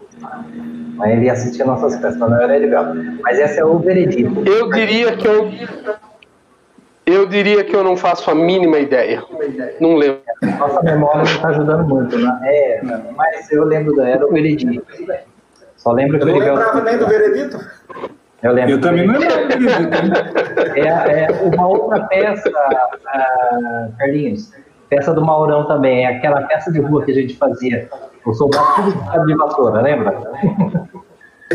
Mas ele ia assistir nossas peças, mas não era Erivelto. Mas essa é o veredito. Eu diria que eu. Eu diria que eu não faço a mínima ideia. Não lembro. Nossa memória não está ajudando muito, né? É, mas eu lembro da era o veredito. Só lembro que eu não lembrava nem do veredito. Eu, lembro eu também não lembrava do veredito. É, é uma outra peça, uh, Carlinhos, peça do Maurão também, é aquela peça de rua que a gente fazia. O soldado tudo de vassoura, lembra?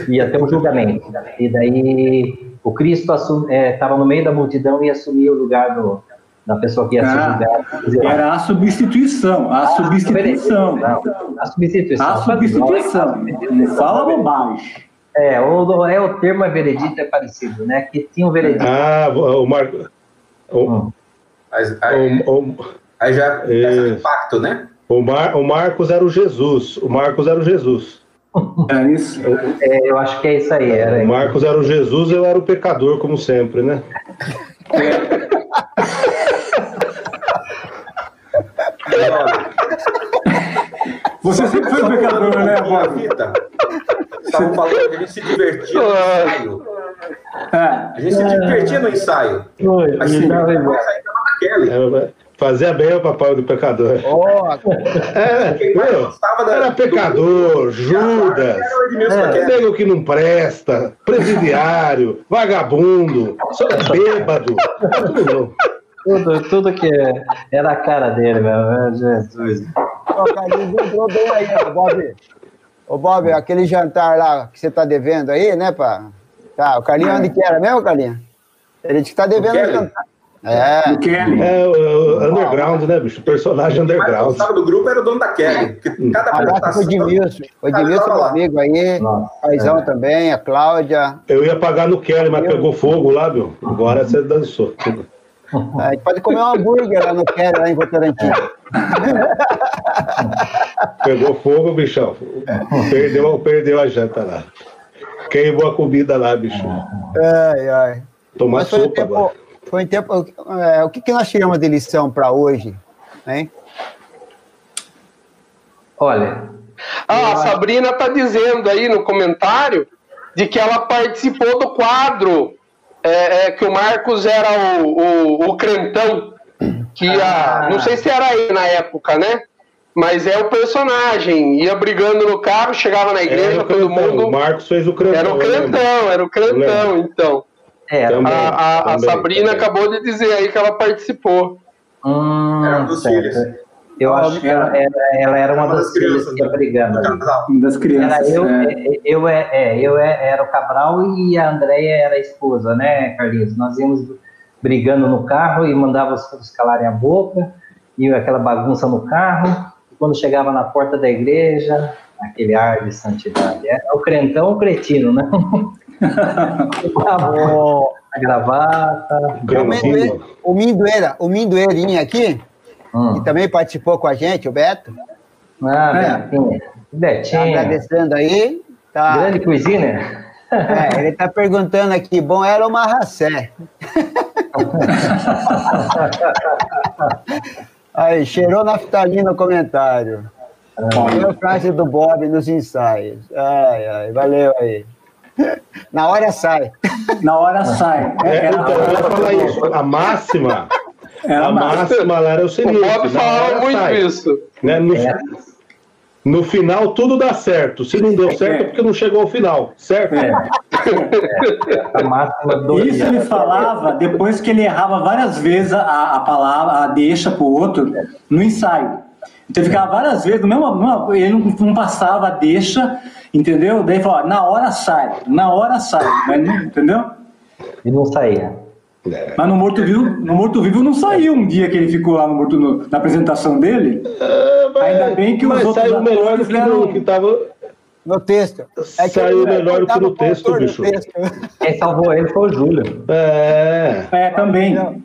Ia ter um julgamento. E daí o Cristo estava é, no meio da multidão e assumia o lugar do, da pessoa que ia ah, ser julgada. Era a substituição, a substituição. Não, a substituição. A substituição. Não fala bobagem. É, o, é, o termo é veredito é parecido, né? Que tinha um veredito. Ah, o Marco. O, hum. aí, o, o, aí já é, impacto, né? O, Mar, o Marcos era o Jesus. O Marcos era o Jesus. É isso? É, eu acho que é isso aí. Era o Marcos era o Jesus, eu era o pecador, como sempre, né? Você sempre foi o pecador, né, Bob? Estavam falando que a gente se divertia no ensaio. É. A gente se divertia no ensaio. Foi, assim, mas é, Fazia bem o papel do pecador. Oh, é, meu, era pecador, Judas, é, nego que não presta, presidiário, vagabundo, só bêbado. Tudo, tudo que era a cara dele, meu. Jesus. Ô, Carlinhos, entrou bem aí, Bob. Ô, Bob, aquele jantar lá que você tá devendo aí, né, pá? Tá, o Carlinhos onde que era mesmo, Carlinhos? Ele disse que tá devendo o jantar. É. Do Kelly. É, o, underground, né, bicho? Personagem underground. O do grupo era o dono da Kelly. Cada Abraço pro Edmilson. O Edmilson, meu amigo aí. Paizão é. também, a Cláudia. Eu ia pagar no Kelly, mas pegou fogo lá, viu? Agora você dançou. A gente pode comer um hambúrguer lá no Kelly, lá em Votorantim. Pegou fogo, bichão. Perdeu, perdeu a janta lá. Queimou a comida lá, bicho. Ai, ai. Tomar sopa tempo, agora. Foi em tempo. É, o que, que nós tiramos de lição para hoje? Hein? Olha. Ah, a Sabrina está dizendo aí no comentário de que ela participou do quadro é, é, que o Marcos era o, o, o crentão, que ia, ah. não sei se era ele na época, né? Mas é o personagem, ia brigando no carro, chegava na igreja, todo mundo. O Marcos fez o crentão. Era o crentão, era o crentão, então. É, também, a, a, também, a, Sabrina também. acabou de dizer aí que ela participou. Hum, era um dos filhos. Eu acho que ela, ela, ela era uma, uma das, das crianças que ia brigando. Uma das crianças. Era eu, é. é eu, é, é, eu é, era o Cabral e a Andréia era a esposa, né, Carlinhos? Nós íamos brigando no carro e mandava os filhos calarem a boca, e aquela bagunça no carro. E quando chegava na porta da igreja, aquele ar de santidade. É o crentão o cretino, né? a gravata. O Mindoeira, o Mindoeirinha aqui, hum. que também participou com a gente, o Beto. Ah, Betinho. Betinho. Tá agradecendo aí. Tá. Grande coisinha. É, ele está perguntando aqui, bom era uma racé. aí, cheirou naftalina no comentário. Valeu, frase do Bob nos ensaios. Ai, ai, valeu aí. Na hora sai. Na hora sai. É, então, eu ia falar isso. A máxima. Era a máxima lá era o seguinte. O Bob falava muito sai, isso. Né? No, é. no, final, tudo dá certo. Se não deu certo, é porque não chegou ao final. Certo? É. A máxima do Isso ele falava depois que ele errava várias vezes a, a palavra, a deixa para o outro no ensaio. Então ele ficava várias vezes, no mesmo, ele não, não passava a deixa Entendeu? Daí falou, na hora sai, na hora sai, mas não, entendeu? E não saía. É. Mas no Morto Vivo, no Morto Vivo não saiu um dia que ele ficou lá no Morto no, na apresentação dele. É, mas, Ainda bem que os mas outros saiu melhor do que, no, que tava no texto. É saiu melhor do que no texto, bicho. Texto. Quem salvou ele foi o Júlio. É. É, também.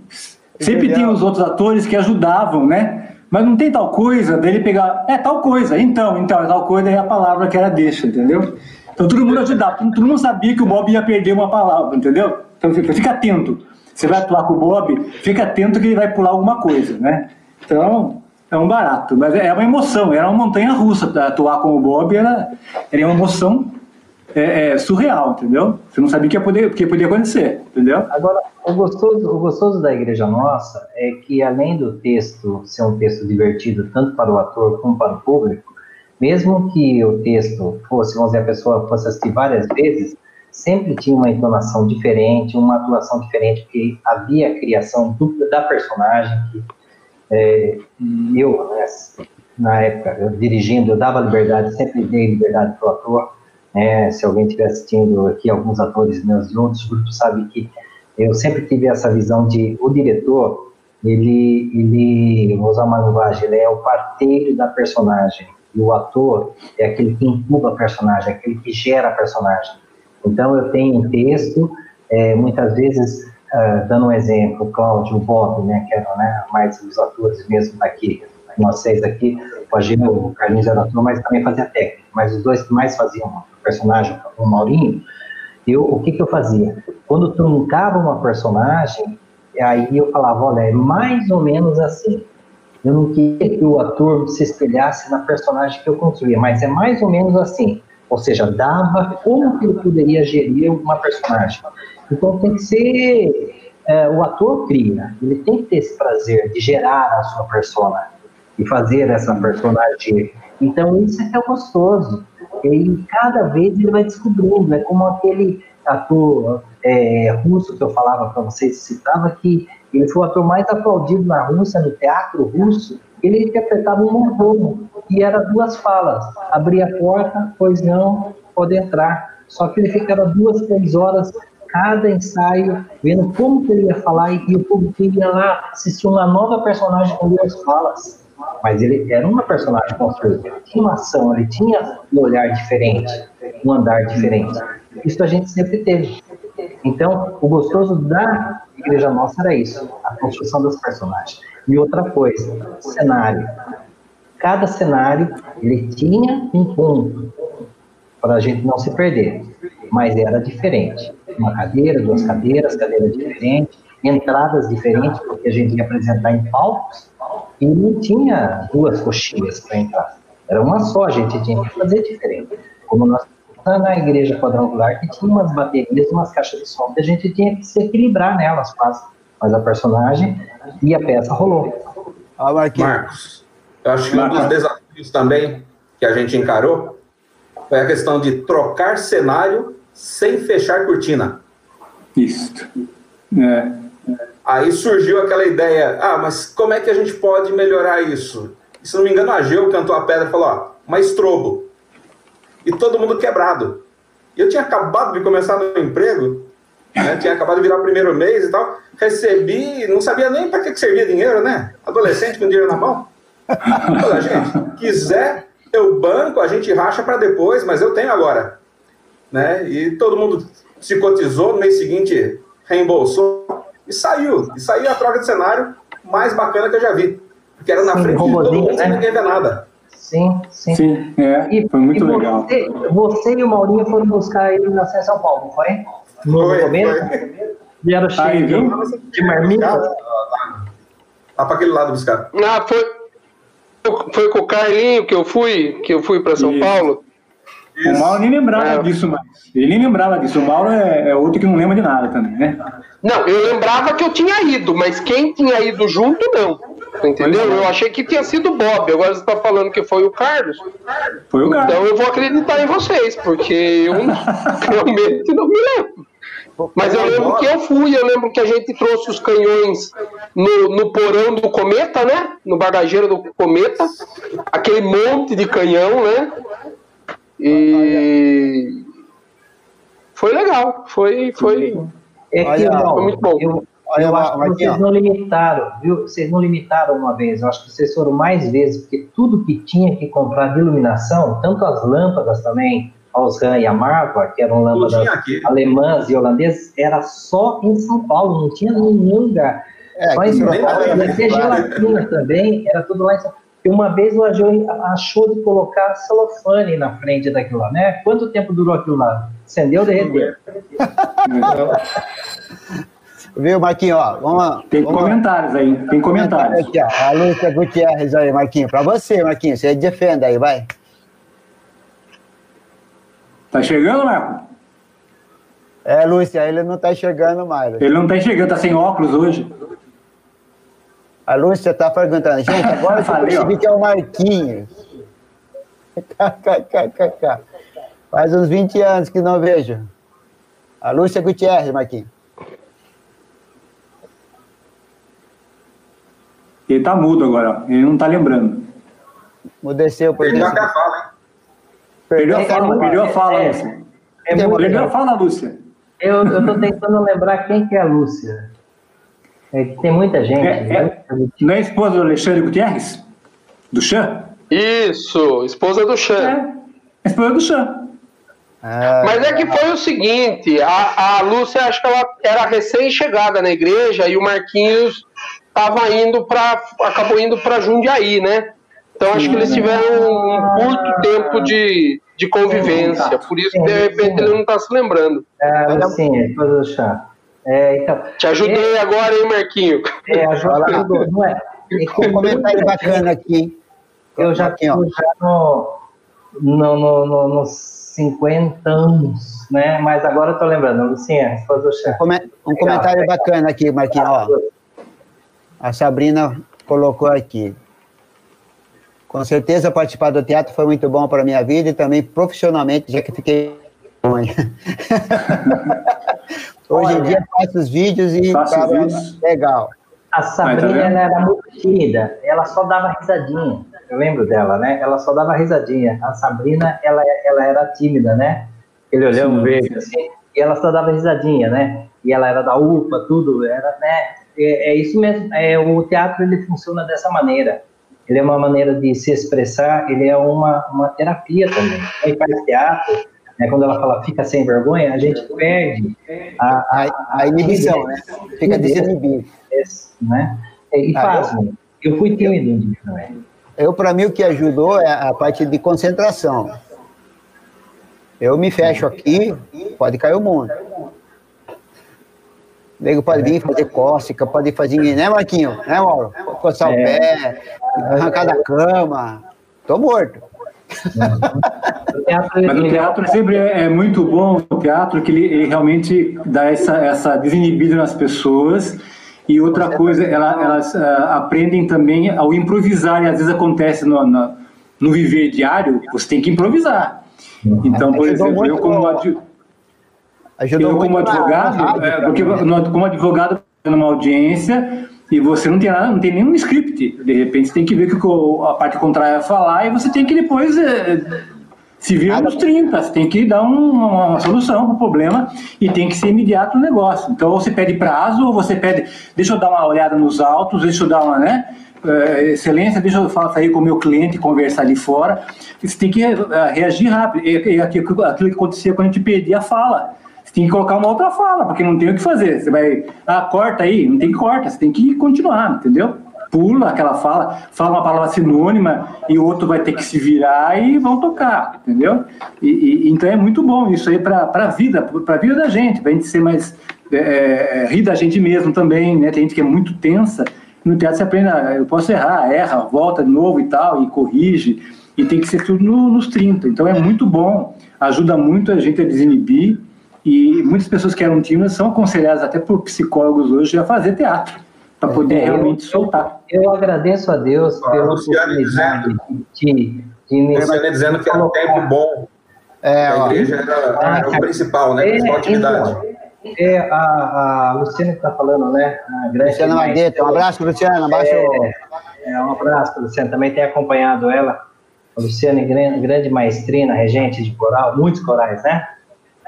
Sempre tinha os outros atores que ajudavam, né? Mas não tem tal coisa dele pegar, é tal coisa, então, então, é tal coisa, é a palavra que era deixa, entendeu? Então todo mundo ajudava, todo mundo sabia que o Bob ia perder uma palavra, entendeu? Então fica atento. Você vai atuar com o Bob, fica atento que ele vai pular alguma coisa, né? Então, é um barato, mas é uma emoção, era uma montanha russa. Atuar com o Bob era, era uma emoção é, é, surreal, entendeu? Você não sabia que ia poder, que podia acontecer, entendeu? Agora, o gostoso, o gostoso da Igreja Nossa é que, além do texto ser um texto divertido tanto para o ator como para o público, mesmo que o texto fosse, vamos dizer, a pessoa fosse assistir várias vezes, sempre tinha uma entonação diferente, uma atuação diferente, porque havia a criação do, da personagem. Que, é, eu, né, na época, eu, dirigindo, eu dava liberdade, sempre dei liberdade para o ator. Né, se alguém estiver assistindo aqui, alguns atores meus de outros grupos sabem que eu sempre tive essa visão de o diretor, ele, ele vou usar uma linguagem, ele é o parteiro da personagem. E o ator é aquele que incuba a personagem, aquele que gera a personagem. Então, eu tenho um texto, é, muitas vezes, uh, dando um exemplo, o Cláudio, o Bob, né, que eram né, mais os atores mesmo daqui, seis aqui, o Agil, o Carlinhos era ator, mas também fazia técnica, mas os dois que mais faziam o personagem, o Maurinho, eu, o que, que eu fazia? Quando truncava uma personagem, aí eu falava, olha, é mais ou menos assim. Eu não queria que o ator se espelhasse na personagem que eu construía, mas é mais ou menos assim. Ou seja, dava como que ele poderia gerir uma personagem. Então tem que ser é, o ator cria, ele tem que ter esse prazer de gerar a sua persona e fazer essa personagem. Então isso é que é gostoso. E cada vez ele vai descobrindo. É como aquele ator é, russo que eu falava para vocês, citava que ele foi o ator mais aplaudido na Rússia, no teatro russo. Ele interpretava um mordomo e era duas falas: abria a porta, pois não, pode entrar. Só que ele ficava duas, três horas cada ensaio, vendo como ele ia falar e, e o público ia lá assistir uma nova personagem com duas falas. Mas ele era uma personagem construída, tinha uma ação, ele tinha um olhar diferente, um andar diferente. Isso a gente sempre teve. Então, o gostoso da Igreja Nossa era isso, a construção dos personagens. E outra coisa, cenário. Cada cenário, ele tinha um ponto para a gente não se perder, mas era diferente. Uma cadeira, duas cadeiras, cadeiras diferentes, entradas diferentes, porque a gente ia apresentar em palcos, e não tinha duas coxinhas para entrar. Era uma só, a gente tinha que fazer diferente. Como nós na igreja quadrangular que tinha umas baterias, umas caixas de som que a gente tinha que se equilibrar nelas quase. Mas a personagem e a peça rolou. Ah, Marcos, eu acho que um dos desafios também que a gente encarou foi a questão de trocar cenário sem fechar cortina. Isso. É. Aí surgiu aquela ideia, ah, mas como é que a gente pode melhorar isso? E, se não me engano, a Geu cantou a pedra e falou, ó, mais trobo. E todo mundo quebrado. Eu tinha acabado de começar no emprego, né? tinha acabado de virar o primeiro mês e tal, recebi, não sabia nem para que, que servia dinheiro, né? Adolescente com dinheiro na mão. Olha, gente, quiser, eu banco, a gente racha para depois, mas eu tenho agora. Né? E todo mundo se cotizou, no mês seguinte reembolsou e saiu. E saiu a troca de cenário mais bacana que eu já vi. Porque era na Sim, frente de todo mundo né? ninguém vê nada. Sim, sim. Sim, é, e, foi muito e legal. Você, você, e o Maurinho foram buscar ele na São Paulo, não foi? No foi, foi. Vieram cheio de, de marmita. Lá para aquele lado buscar. Ah, foi, foi com o Carlinho que eu fui, que eu fui para São Isso. Paulo. Isso. O Mauro nem lembrava é. disso mais. Ele nem lembrava disso. O Mauro é, é, outro que não lembra de nada também, né? Não, eu lembrava que eu tinha ido, mas quem tinha ido junto, não. Entendeu? Eu achei que tinha sido o Bob. Agora você está falando que foi o Carlos. Foi o Carlos. Então eu vou acreditar em vocês, porque eu realmente não me lembro. Mas eu lembro que eu fui, eu lembro que a gente trouxe os canhões no, no porão do Cometa, né? No bagageiro do Cometa. Aquele monte de canhão, né? E foi legal, foi, foi, é que, Olha, foi muito bom. Eu, eu acho que vocês não limitaram, viu? Vocês não limitaram uma vez, eu acho que vocês foram mais vezes, porque tudo que tinha que comprar de iluminação, tanto as lâmpadas também, a Osram e a Marva, que eram lâmpadas alemãs e holandesas, era só em São Paulo, não tinha nenhum lugar. É, só em São Paulo, ter gelatina também, era tudo lá em São Paulo. E uma vez o Ageu achou de colocar celofane na frente daquilo lá, né? Quanto tempo durou aquilo lá? Acendeu, derreteu. Viu, Marquinhos? Ó, vamos, tem vamos... comentários aí, tem comentários. Aqui, ó, a Lúcia Gutierrez aí, Marquinhos. Para você, Marquinhos, você defenda aí, vai. Tá chegando, Marco? É, Lúcia, ele não tá chegando mais. Ele não tá enxergando, tá sem óculos hoje. A Lúcia tá perguntando, gente, agora eu Falei, percebi ó. que é o Marquinhos. KKKKK. Faz uns 20 anos que não vejo. A Lúcia Gutierrez, Marquinhos. Ele tá mudo agora, ele não tá lembrando. Mudeceu por Perdeu a fala, hein? Perdeu a É, fala, é, perdeu a fala, é, Lúcia. É muito Perdeu a fala, Lúcia. Eu, eu tô tentando lembrar quem que é a Lúcia. É que tem muita gente. É, é. Não é a esposa do Alexandre Gutierrez? Do Chan? Isso, esposa do É, Chan. a esposa do Chan. Ah, Mas é que foi o seguinte, a, a Lúcia, acho que ela era recém-chegada na igreja e o Marquinhos estava indo para, acabou indo para Jundiaí, né? Então acho que eles tiveram um curto tempo de, de convivência, por isso que de repente ele não está se lembrando. É, sim, é coisa do chá. É, então, Te ajudei agora, hein, Marquinho? é, ajudou, não é? É Um comentário bacana aqui. hein? Eu já estou já no, no, no, no, nos 50 anos, né? Mas agora eu tô lembrando, Lucinha, do chá. Come- Um comentário bacana aqui, Marquinhos. Ó, a Sabrina colocou aqui. Com certeza participar do teatro foi muito bom para a minha vida e também profissionalmente, já que fiquei. Hoje em dia faço os vídeos e Faço vídeos. A legal. Ah, tá Sabrina ela era muito tímida, ela só dava risadinha. Eu lembro dela, né? Ela só dava risadinha. A Sabrina, ela, ela era tímida, né? Ele olhou Sim. verde assim, e ela só dava risadinha, né? E ela era da UPA, tudo, era, né? É, é isso mesmo. É, o teatro ele funciona dessa maneira. Ele é uma maneira de se expressar, ele é uma, uma terapia também. Quem faz teatro, né, quando ela fala fica sem vergonha, a gente perde a, A, a inibição, né? Fica desinibido. né? E Ah, pasmem, eu fui tímido um dia também. Eu, para mim, o que ajudou é a parte de concentração. Eu me fecho aqui, pode cair o mundo. O nego pode vir fazer cócega, pode fazer, né, Marquinho? Né, Mauro? Coçar o É. pé, arrancar da cama. Tô morto. O teatro, Mas o teatro sempre é é muito bom, o teatro, que ele, ele realmente dá essa, essa desinibida nas pessoas. E outra coisa, ela- elas ah, aprendem também ao improvisar, e às vezes acontece no, na- no viver diário, você tem que improvisar. Então, por Ajudou exemplo, eu como, no- Ajudou eu como muito na- advogado, rádio, é, porque né? no- como advogado numa audiência e você não tem nada, não tem nenhum script. De repente você tem que ver o que a parte contrária vai falar e você tem que depois é, se vir nos 30. Você tem que dar um- uma, solução para o problema e tem que ser imediato o negócio. Então ou você pede prazo ou você pede, deixa eu dar uma olhada nos autos, deixa eu dar uma, né? é, excelência, deixa eu falar sair com o meu cliente conversar ali fora. Você tem que é, reagir rápido. Aquilo, aquilo que acontecia quando a gente perdia a fala. Você tem que colocar uma outra fala, porque não tem o que fazer. Você vai, ah, corta aí, não tem que corta, você tem que continuar, entendeu? Pula aquela fala, fala uma palavra sinônima e o outro vai ter que se virar e vão tocar, entendeu? E, e- então é muito bom isso aí para a vida, para a vida da gente, para a gente ser mais. É, é, rir da gente mesmo também, né? Tem gente que é muito tensa. No teatro você aprende, ah, eu posso errar, erra, volta de novo e tal, e corrige, e tem que ser tudo no- nos 30. Então é muito bom, ajuda muito a gente a desinibir e muitas pessoas que eram tímidas são aconselhadas até por psicólogos hoje a fazer teatro, para poder É, eu- realmente soltar. Eu agradeço a Deus Ó, pela Luciane oportunidade de, de me Você dizendo que era um tempo bom. É, A ó, igreja era, era o principal, né? A É, principal atividade. então, é, a, a Luciana que está falando, né? A grande Luciana maestra- Maideta, um abraço, Luciana. Abaixo. É, um abraço para Luciana. Também tem acompanhado ela. A Luciana é grande, grande maestrina, regente de coral, muitos corais, né?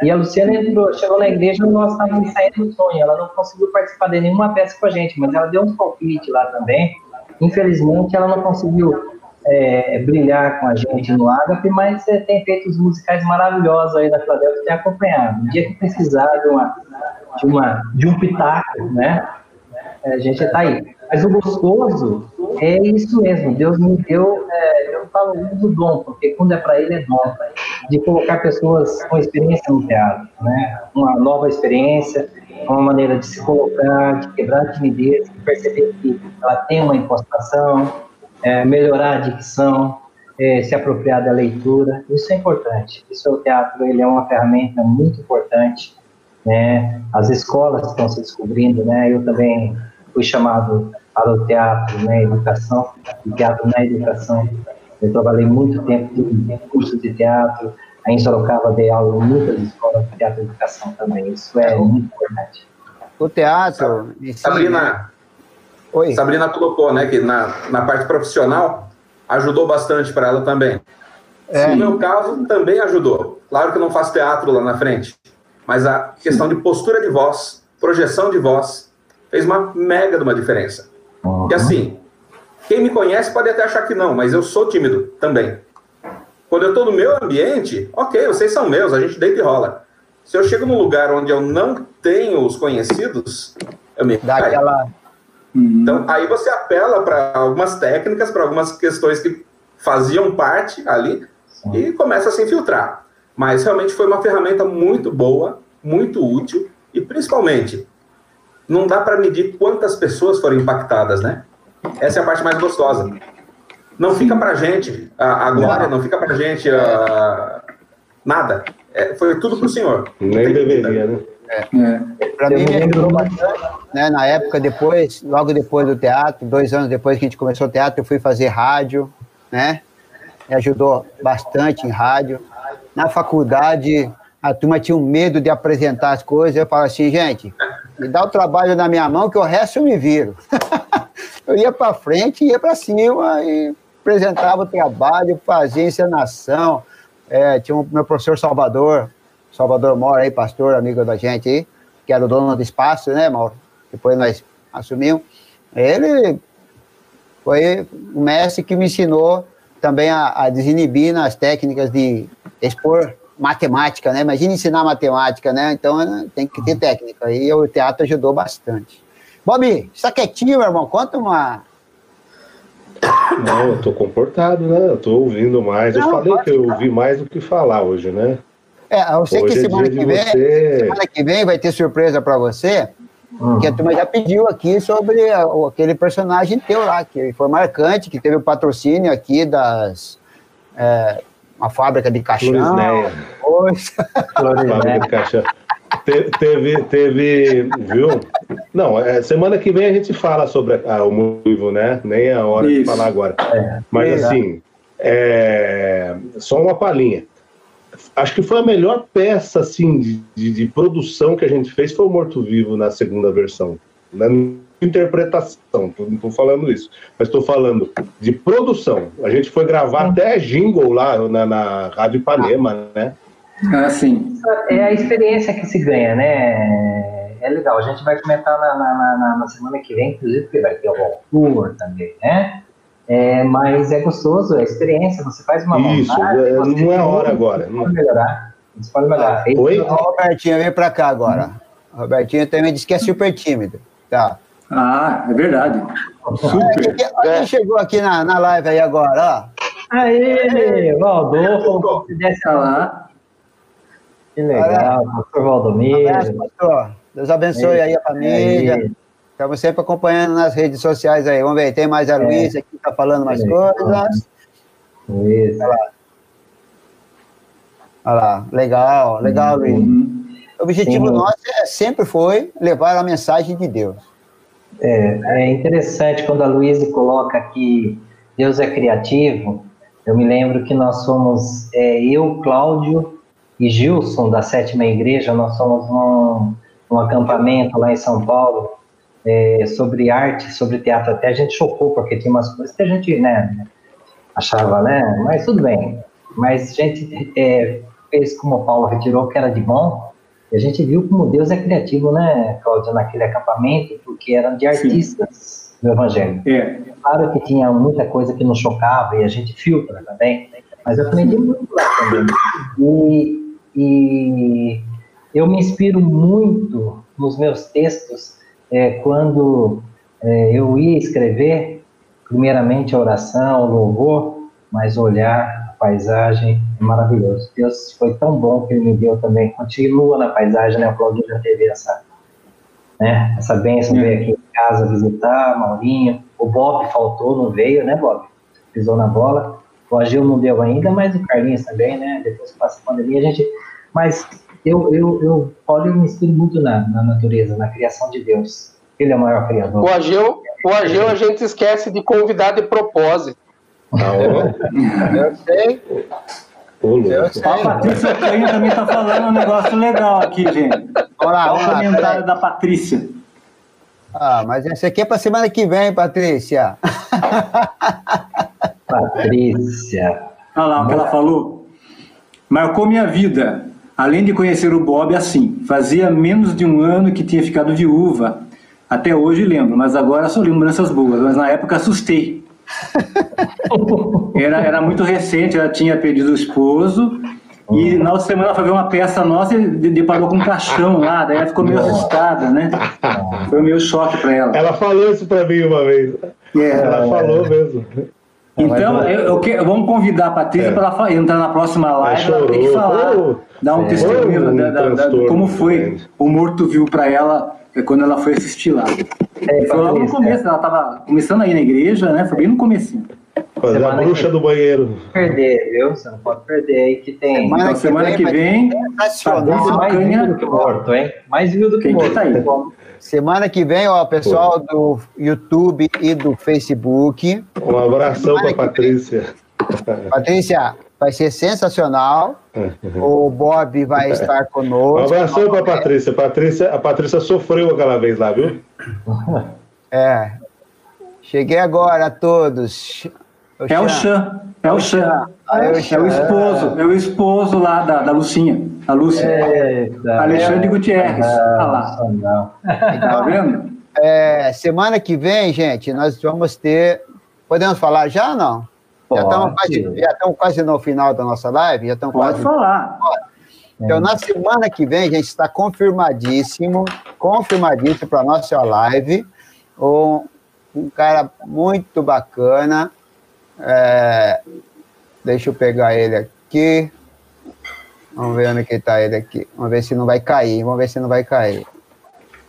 E a Luciana entrou, chegou na igreja nós estávamos saindo do sonho. Ela não conseguiu participar de nenhuma peça com a gente, mas ela deu uns palpites lá também. Infelizmente, ela não conseguiu é, brilhar com a gente no Ágape, mas é, tem feito os musicais maravilhosos aí da Filadélfia, tem acompanhado. Um dia que precisar de, uma, de, uma, de um pitaco, né? É, a gente está aí. Mas o gostoso é isso mesmo. Deus me deu, é, eu falo do dom, porque quando é para Ele é dom, de colocar pessoas com experiência no teatro, né? Uma nova experiência, uma maneira de se colocar, de quebrar a timidez, de perceber que ela tem uma impostação, é, melhorar a dicção, é, se apropriar da leitura, isso é importante. Isso o teatro ele é uma ferramenta muito importante, né? As escolas estão se descobrindo, né? Eu também fui chamado para o teatro, né? Educação, o teatro na educação. Eu trabalhei muito tempo em curso de teatro, aí em Sorocaba dei aula em muitas escolas de teatro e educação também. Isso é muito importante. O teatro. Sabrina, Oi. Sabrina colocou, né, que na, na parte profissional ajudou bastante para ela também. É. No meu caso, também ajudou. Claro que eu não faço teatro lá na frente, mas a questão de postura de voz, projeção de voz, fez uma mega de uma diferença. Uhum. E assim, quem me conhece pode até achar que não, mas eu sou tímido também. Quando eu estou no meu ambiente, ok, vocês são meus, a gente deita e rola. Se eu chego num lugar onde eu não tenho os conhecidos, eu me Dá aquela. Então, aí você apela para algumas técnicas, para algumas questões que faziam parte ali Sim. e começa a se infiltrar. Mas realmente foi uma ferramenta muito boa, muito útil e principalmente não dá para medir quantas pessoas foram impactadas, né? Essa é a parte mais gostosa. Não fica para gente a, a glória, não, fica para gente a, nada. É, foi tudo para o Senhor. Nem deveria, né? É. é. Para mim, me ajudou bastante. Né? Na época, depois, logo depois do teatro, dois anos depois que a gente começou o teatro, eu fui fazer rádio, né? Me ajudou bastante em rádio. Na faculdade, a turma tinha um medo de apresentar as coisas. Eu falo assim, gente, me dá o trabalho na minha mão que o resto eu me viro. eu ia para frente, ia para cima e apresentava o trabalho, fazia encenação. É, tinha o meu professor Salvador, Salvador Mora aí, pastor, amigo da gente aí, que era o dono do espaço, né, Mauro? Depois nós assumimos. Ele foi o mestre que me ensinou também a, a desinibir nas técnicas de expor matemática, né? Imagina ensinar matemática, né? Então tem que ter técnica. E o teatro ajudou bastante. Bob, está quietinho, meu irmão? Conta uma. Não, eu tô comportado, né? Eu tô ouvindo mais. Não, eu falei que eu ouvi mais do que falar hoje, né? É, eu sei Hoje que é semana que vem, você... semana que vem vai ter surpresa para você, hum. que a turma já pediu aqui sobre aquele personagem teu lá, que foi marcante, que teve o patrocínio aqui das. É, uma fábrica de caixão. fábrica de caixão. Te, teve, teve, viu? Não, é, semana que vem a gente fala sobre a, o motivo, né? Nem é a hora Isso. de falar agora. É. Mas assim, é, só uma palhinha acho que foi a melhor peça assim de, de, de produção que a gente fez foi o Morto Vivo na segunda versão. Na interpretação, não estou falando isso, mas estou falando de produção. A gente foi gravar até jingle lá na, na Rádio Ipanema, né? Ah, sim. É a experiência que se ganha, né? É legal. A gente vai comentar na, na, na, na semana que vem, inclusive, porque vai ter o autor também, né? É, mas é gostoso, é experiência. Você faz uma Isso, montagem, é, não é hora agora. Você pode melhorar. Você pode melhorar. Ah, oi? O Robertinho, vem pra cá agora. O Robertinho também disse que é super tímido. Tá. Ah, é verdade. Super. Olha quem chegou aqui na, na live aí agora, ó. Aí, Valdor, se desse lá. Que legal, pastor Valdomiro. Um pastor. Deus abençoe aí, aí a família. Aí. Estamos sempre acompanhando nas redes sociais aí. Vamos ver, tem mais a é. Luísa aqui que está falando mais é. coisas. Luísa. Olha lá. Olha lá, legal, legal, uhum. Luísa. O objetivo Sim. nosso é, sempre foi levar a mensagem de Deus. É, é interessante quando a Luísa coloca que Deus é criativo. Eu me lembro que nós somos, é, eu, Cláudio e Gilson, da Sétima Igreja, nós somos num, num acampamento lá em São Paulo, é, sobre arte, sobre teatro. Até a gente chocou, porque tinha umas coisas que a gente né, achava, né? Mas tudo bem. Mas a gente é, fez como o Paulo retirou, que era de bom. E a gente viu como Deus é criativo, né, Cláudio, naquele acampamento, porque eram de artistas Sim. do Evangelho. É. Claro que tinha muita coisa que nos chocava e a gente filtra também, mas eu aprendi muito lá também. E, e eu me inspiro muito nos meus textos é, quando é, eu ia escrever, primeiramente a oração, o louvor, mas olhar a paisagem é maravilhoso. Deus foi tão bom que Ele me deu também. Continua na paisagem, né? O Claudinho já teve essa, né? essa bênção, veio aqui em casa visitar, Maurinho. O Bob faltou, não veio, né, Bob? Pisou na bola. O Agil não deu ainda, mas o Carlinhos também, né? Depois que passa a pandemia, a gente. Mas eu, eu, eu, Paulo, eu me inspiro muito na, na natureza, na criação de Deus. Ele é o maior criador. O Ageu, o Ageu a gente esquece de convidar de propósito. Ah, eu sei. Eu sei. A Patrícia Canha também está falando um negócio legal aqui, gente. Olha lá, Olha o comentário da Patrícia. Ah, mas esse aqui é para semana que vem, Patrícia. Patrícia. Olha lá o que ela falou. Marcou minha vida. Além de conhecer o Bob assim, fazia menos de um ano que tinha ficado viúva. Até hoje lembro, mas agora só lembranças boas. Mas na época assustei. Era, era muito recente, ela tinha perdido o esposo. E na outra semana foi ver uma peça nossa e deparou com um caixão lá, daí ela ficou meio assustada, né? Foi meio choque para ela. Ela falou isso para mim uma vez. É, ela falou mesmo. Então, eu, eu, vamos convidar a Patrícia é. para ela entrar na próxima live. Ela, ela tem que falar, oh, dar um é. testemunho um da, da, da, de como foi o morto viu para ela quando ela foi assistir lá. É, foi logo no começo, ela estava começando aí na igreja, né? Foi bem no começo. Fazer semana a bruxa que... do banheiro. Perder, viu? Você não pode perder aí que tem. Semana, então, que, semana vem, que vem. Tá mais vivo do que morto, hein? Mais vivo do que morto. Tá aí? Semana que vem, ó, pessoal do YouTube e do Facebook. Um abração para Patrícia. Patrícia, vai ser sensacional. O Bob vai estar conosco. Um abração para Patrícia. Patrícia. A Patrícia sofreu aquela vez lá, viu? É. Cheguei agora a todos. É o Chan. É o Chan. É o, é o esposo. É o esposo lá da, da Lucinha. A Lúcia. Eita, Alexandre é, Gutierrez. Olha lá. Não. Tá vendo? É, semana que vem, gente, nós vamos ter. Podemos falar já ou não? Já estamos, quase, já estamos quase no final da nossa live. Já estamos Pode quase falar. Então, na semana que vem, a gente está confirmadíssimo, confirmadíssimo para a nossa live. Um, um cara muito bacana. É, deixa eu pegar ele aqui. Vamos ver onde que está ele aqui. Vamos ver se não vai cair. Vamos ver se não vai cair.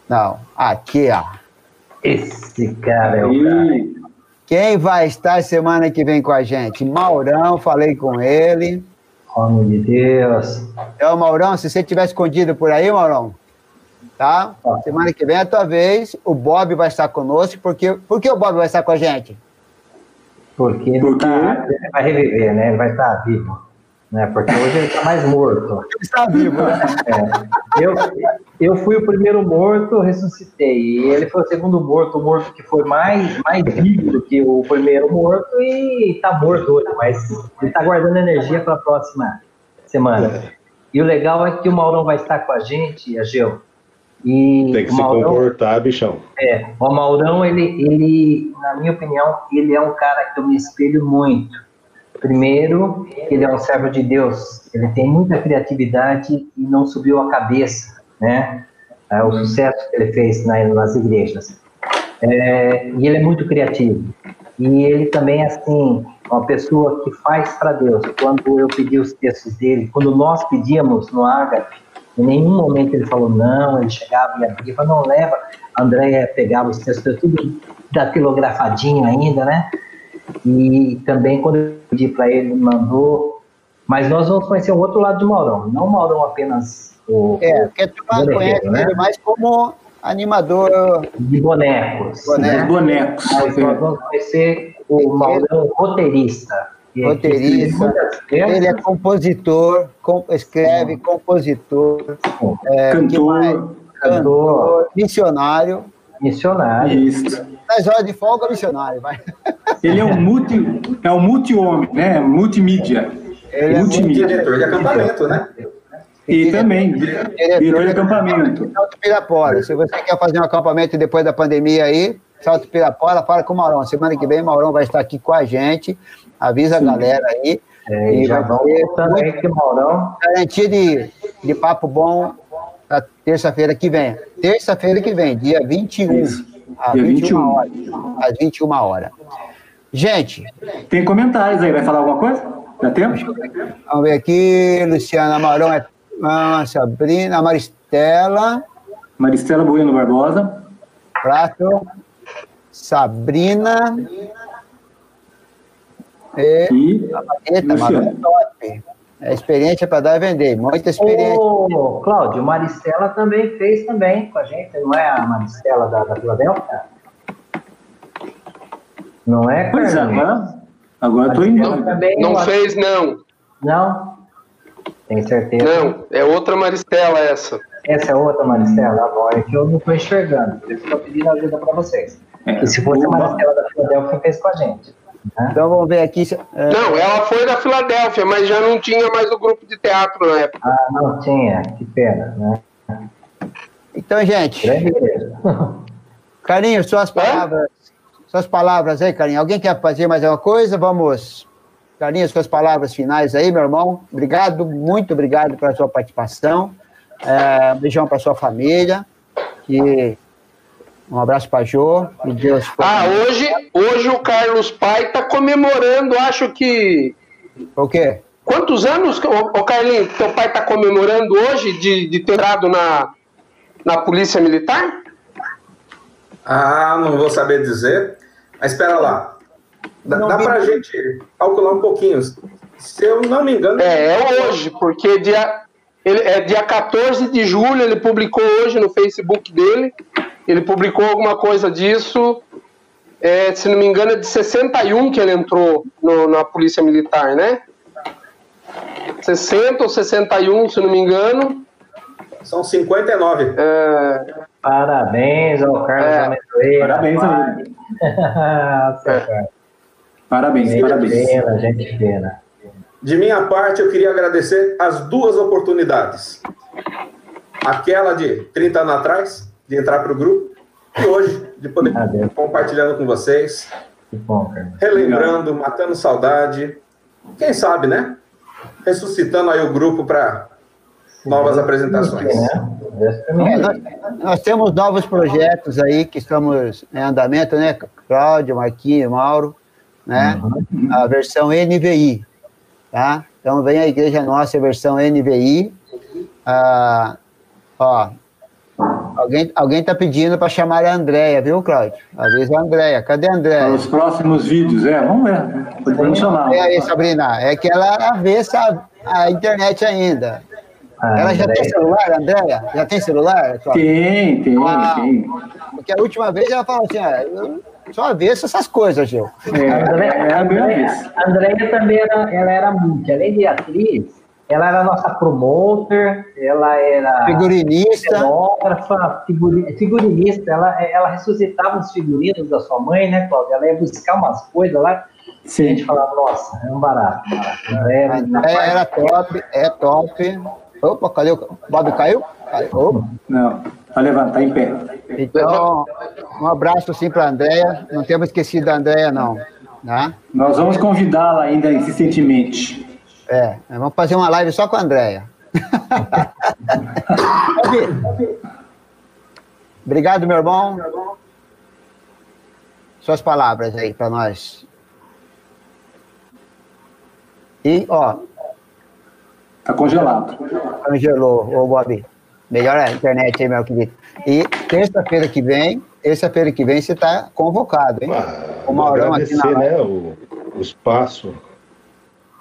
Não. Aqui, ó. Esse cara é o cara. Quem vai estar semana que vem com a gente? Maurão, falei com ele. Homem de Deus. Então, Maurão, se você estiver escondido por aí, Maurão, tá? Semana que vem é a tua vez. O Bob vai estar conosco. Porque, por que o Bob vai estar com a gente? Porque porque... Tá, ele vai reviver, né? Ele vai estar vivo né? Porque hoje ele está mais morto. Ele está vivo, né? É. Eu, eu fui o primeiro morto, ressuscitei. E ele foi o segundo morto, o morto que foi mais, mais vivo do que o primeiro morto e está morto hoje, mas ele está guardando energia para a próxima semana. E o legal é que o Maurão vai estar com a gente, Ageu. E Tem que Maurão, se comportar, bichão. É, o Maurão, ele, ele, na minha opinião, ele é um cara que eu me espelho muito Primeiro, ele é um servo de Deus, ele tem muita criatividade e não subiu a cabeça, né? É, o sucesso que ele fez nas igrejas. É, e ele é muito criativo. E ele também é, assim, uma pessoa que faz para Deus. Quando eu pedi os textos dele, quando nós pedíamos no Ágape, em nenhum momento ele falou não, ele chegava e abria, não leva. A Andréia pegava os textos, tudo datilografadinho ainda, né? E também, quando eu pedi para ele, ele mandou. Mas nós vamos conhecer o outro lado do Maurão, não o Maurão apenas o. É, porque tu conhece né? ele mais como animador. De bonecos. Bonecos. Né? bonecos. Mas nós vamos conhecer o Maurão roteirista. Roteirista, ele é compositor, escreve, compositor, é, cantor, cantor, missionário. Missionário. Isso. Nas horas de folga, missionário, vai. Ele é um multi, é um multi-homem, né? Multimídia. Ele é multimídia. diretor de acampamento, né? E, também, diretor, de acampamento. Salto Pirapora. Se você quer fazer um acampamento depois da pandemia aí, Salto Pirapora, fala com o Maurão. Semana que vem, o Maurão vai estar aqui com a gente. Avisa Sim. a galera aí. É, e já vamos também que Maurão. Garantia de, de papo bom terça-feira que vem. Terça-feira que vem, dia 21. Isso. Às 21, 21 horas. Às 21 horas. Gente. Tem comentários aí, vai falar alguma coisa? Dá tempo? Vamos ver aqui. Luciana Marão, é, ah, Sabrina, Maristela. Maristela Bueno Barbosa. Prato. Sabrina. E, E a Marita, Luciano. Marita top. É experiência para dar e vender. Muita experiência. Ô, Cláudio, Maristela também fez também com a gente, não é a Maristela da, da Filadélfia? Não é, Pois é, Carlinhos? agora, agora eu tô em Maristela também, Não fez, não. Não? Tem certeza? Não, é outra Maristela essa. Essa é outra Maristela? Agora é que eu não estou enxergando, por isso que eu estou pedindo ajuda para vocês. É, E se fosse a Maristela da Filadélfia, fez com a gente. Né? Então vamos ver aqui. se- é, Não, ela foi da Filadélfia, mas já não tinha mais o grupo de teatro na época. Ah, não tinha, que pena, né? Então, gente. Carinho, suas palavras. Suas palavras aí, Carinho. Alguém quer fazer mais alguma coisa? Vamos. Carinho, suas palavras finais aí, meu irmão. Obrigado, muito obrigado pela sua participação. É, um beijão para sua família. Que... Um abraço para Jô. Deus. Ah, hoje, hoje o Carlos Pai tá comemorando, acho que. O quê? Quantos anos, ô, ô Carlinhos, teu pai tá comemorando hoje de, de ter entrado na, na Polícia Militar? Ah, não vou saber dizer. Mas espera lá. Dá, Não dá vi- pra gente calcular um pouquinho. Se eu não me engano. É, é hoje, porque dia, ele, é dia 14 de julho, ele publicou hoje no Facebook dele, ele publicou alguma coisa disso, é, se não me engano é de 61 que ele entrou no- na Polícia Militar, né? 60 ou 61, se não me engano. São 59. É, Parabéns ao Carlos É. Amendoeira. Parabéns a pai. ele. Seu Carlos. Parabéns, Gente parabéns. fina, gente fina. De minha parte, eu queria agradecer as duas oportunidades. Aquela de 30 anos atrás, de entrar para o grupo, e hoje, de poder Adeus. compartilhando com vocês, Que bom, Carlos. relembrando, matando saudade. Quem sabe, né? Ressuscitando aí o grupo para novas apresentações. Né? É, permite. nós, nós temos novos projetos aí que estamos em andamento, né? Cláudio, Marquinhos, Mauro, né? A versão NVI, tá? Então vem a igreja nossa, a versão NVI. Ah, ó, alguém, alguém tá pedindo para chamar a Andréia, viu, Cláudio? Avisa a Andréia. Cadê a Para Andréia? os próximos vídeos, é, vamos ver. Podemos chamar. É aí, Sabrina. É que ela avessa a internet ainda. Ah, Ela já André. tem celular, Andréia? Já tem celular? Cláudio? Tem, tem, Ah. tem. Porque a última vez ela falou assim, ah, eu só avesso essas coisas, Gil. É, A é a primeira vez. a Andréia também era, ela era multi, além de atriz, ela era nossa promoter, ela era Figurinista. cenógrafa, figuri- figurinista, ela, ela ressuscitava os figurinos da sua mãe, né, Cláudia? Ela ia buscar umas coisas lá, e a gente Sim. falava, nossa, é um barato. A Andréia A era parte- era top, é top. Opa, cadê o... Bob caiu? Caiu. Opa. Não, vai levantar em pé. Então, um abraço assim para a Andréia. Não temos esquecido da Andréia, não. Tá? Nós vamos convidá-la ainda insistentemente. É, vamos fazer uma live só com a Andréia. Obrigado, meu irmão. Suas palavras aí para nós. E, ó, Tá congelado. Congelou, ô Bob. Melhor a internet aí, meu querido. E terça-feira que vem, terça-feira que vem você está convocado, hein? Ah, O Maurão aqui agradecer na né, o, o espaço.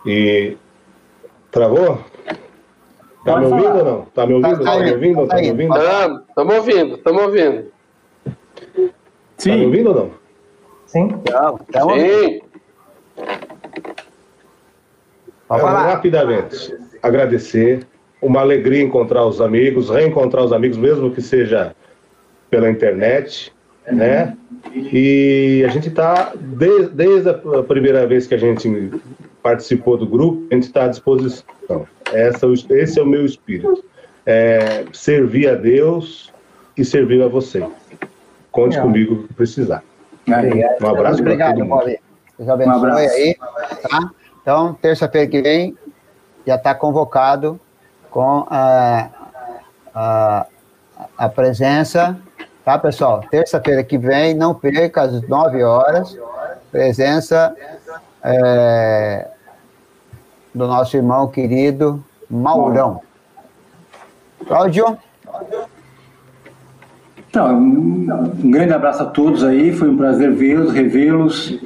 E. Travou? Tá me ouvindo ou não? Tá me ouvindo? Tá Tá, me indo, ouvindo? tá Tá me indo. ouvindo? Tá Estamos ouvindo, estamos ouvindo. me Sim, ouvindo ou não? Sim, Então, então Sim. falar. Rapidamente, agradecer. Uma alegria encontrar os amigos, reencontrar os amigos, mesmo que seja pela internet, né? E a gente está, desde, desde a primeira vez que a gente participou do grupo, a gente está à disposição. Essa, esse é o meu espírito. É servir a Deus e servir a você. Conte Legal. comigo o que precisar. Obrigado. Um abraço para Obrigado, todo mundo. Deus abençoe Um abraço. aí. Tá? Então, terça-feira que vem, já está convocado com a, a, a presença, tá, pessoal? Terça-feira que vem, não perca, às 9 horas, presença é, do nosso irmão querido Maurão. Cláudio? Então, um grande abraço a todos aí, foi um prazer vê-los, revê-los.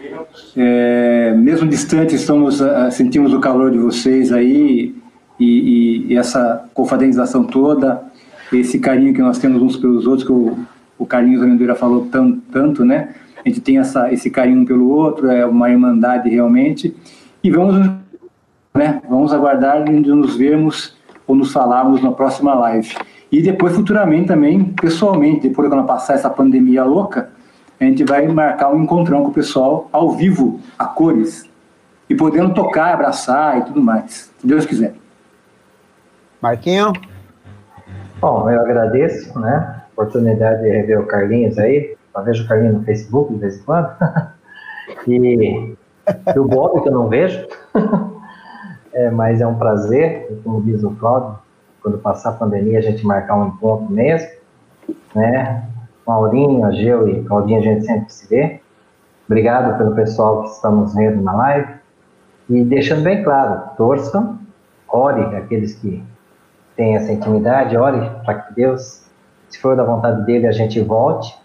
É, mesmo distante, estamos uh, sentimos o calor de vocês aí e, e, essa confraternização toda, esse carinho que nós temos uns pelos outros, que o, o Carlinhos Amendoeira falou tanto, tanto, né? A gente tem essa, esse carinho um pelo outro, é uma irmandade realmente. E vamos, né? Vamos aguardar de nos vermos ou nos falarmos na próxima live. E depois, futuramente também, pessoalmente, depois quando passar essa pandemia louca, a gente vai marcar um encontrão com o pessoal ao vivo, a cores, e podendo tocar, abraçar e tudo mais, se Deus quiser. Marquinho? Bom, eu agradeço, né, a oportunidade de rever o Carlinhos aí, eu vejo o Carlinhos no Facebook de vez em quando, e, e o Bob que eu não vejo, é, mas é um prazer, como diz o Cláudio, quando passar a pandemia a gente marcar um encontro mesmo, né, Maurinho, Ageu e Claudinha, a gente sempre se vê. Obrigado pelo pessoal que estamos vendo na live. E deixando bem claro, torçam, ore aqueles que têm essa intimidade, ore para que Deus, se for da vontade dele, a gente volte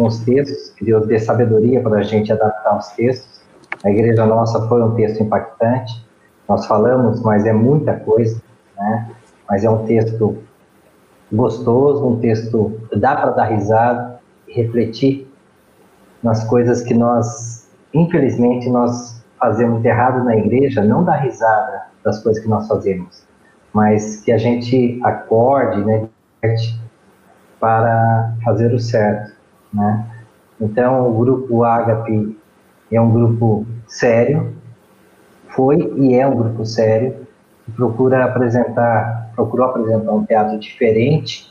com os textos, que Deus dê sabedoria para a gente adaptar os textos. A igreja nossa foi um texto impactante, nós falamos, mas é muita coisa, né? Mas é um texto gostoso, um texto que dá para dar risada e refletir nas coisas que nós, infelizmente, nós fazemos de errado na igreja, não dar risada das coisas que nós fazemos, mas que a gente acorde, né, para fazer o certo, né? Então, o grupo Agape é um grupo sério, foi e é um grupo sério, que procura apresentar procurou apresentar um teatro diferente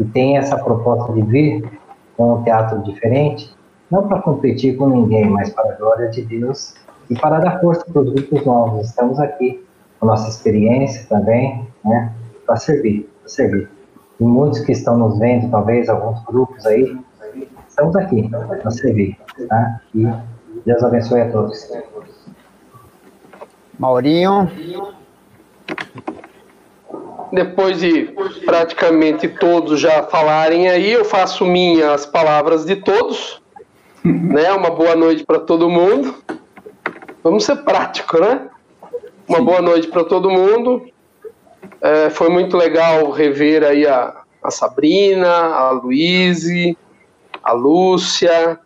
e tem essa proposta de vir com um teatro diferente, não para competir com ninguém, mas para a glória de Deus e para dar força para os grupos novos. Estamos aqui com nossa experiência também, né, para servir, para servir. E muitos que estão nos vendo, talvez alguns grupos aí, estamos aqui para servir, tá? E Deus abençoe a todos. Maurinho depois de praticamente todos já falarem aí, eu faço minhas palavras de todos. né? Uma boa noite para todo mundo. Vamos ser práticos, né? Uma boa noite para todo mundo. É, foi muito legal rever aí a, a Sabrina, a Luíse, a Lúcia,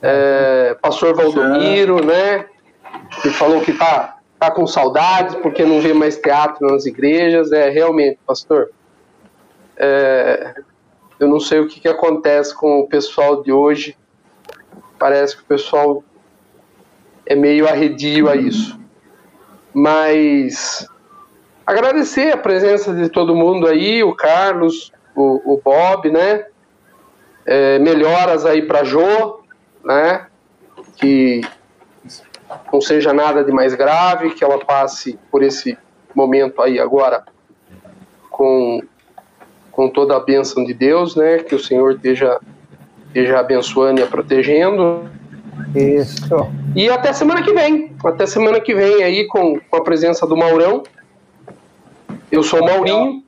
é, pastor Valdomiro, né? Que falou que tá tá com saudades porque não vê mais teatro nas igrejas. É realmente, pastor. É, eu não sei o que, que acontece com o pessoal de hoje. Parece que o pessoal é meio arredio a isso. Mas agradecer a presença de todo mundo aí, o Carlos, o, o Bob, né? É, melhoras aí para Jô, né? Que não seja nada de mais grave, que ela passe por esse momento aí agora com, com toda a bênção de Deus, né? Que o Senhor esteja, esteja abençoando e a protegendo. Isso. E até semana que vem. Até semana que vem aí com, com a presença do Maurão. Eu sou o Maurinho.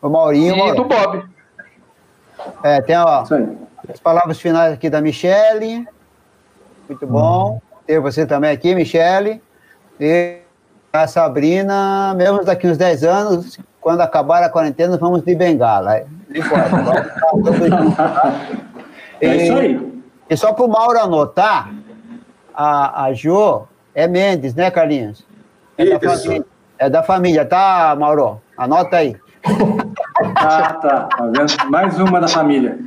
O Maurinho. E Maurinho. do Bob. É, tem ó, as palavras finais aqui da Michele. Muito bom ter você também aqui, Michele. E a Sabrina, mesmo daqui uns 10 anos, quando acabar a quarentena, vamos de bengala. Não importa. é isso aí. E só para o Mauro anotar, a, a Jo é Mendes, né, Carlinhos? É da, família, é da família, tá, Mauro? Anota aí. Ah, tá. tá vendo? Mais uma da família.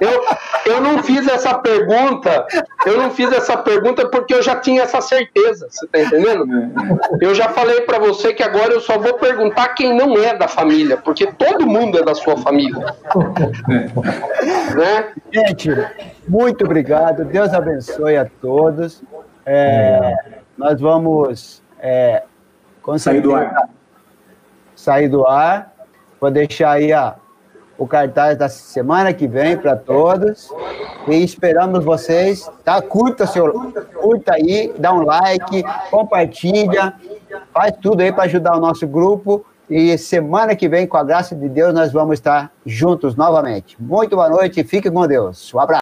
Eu, eu não fiz essa pergunta, eu não fiz essa pergunta porque eu já tinha essa certeza, você tá entendendo? É. Eu já falei para você que agora eu só vou perguntar quem não é da família, porque todo mundo é da sua família. É. Né? Gente, muito obrigado, Deus abençoe a todos. É, nós vamos é, sair do ar. Sair do ar Vou deixar aí a, o cartaz da semana que vem para todos. E esperamos vocês, tá? Curta, seu, curta aí, dá um like, compartilha, faz tudo aí para ajudar o nosso grupo. E semana que vem, com a graça de Deus, nós vamos estar juntos novamente. Muito boa noite, fique com Deus. Um abraço.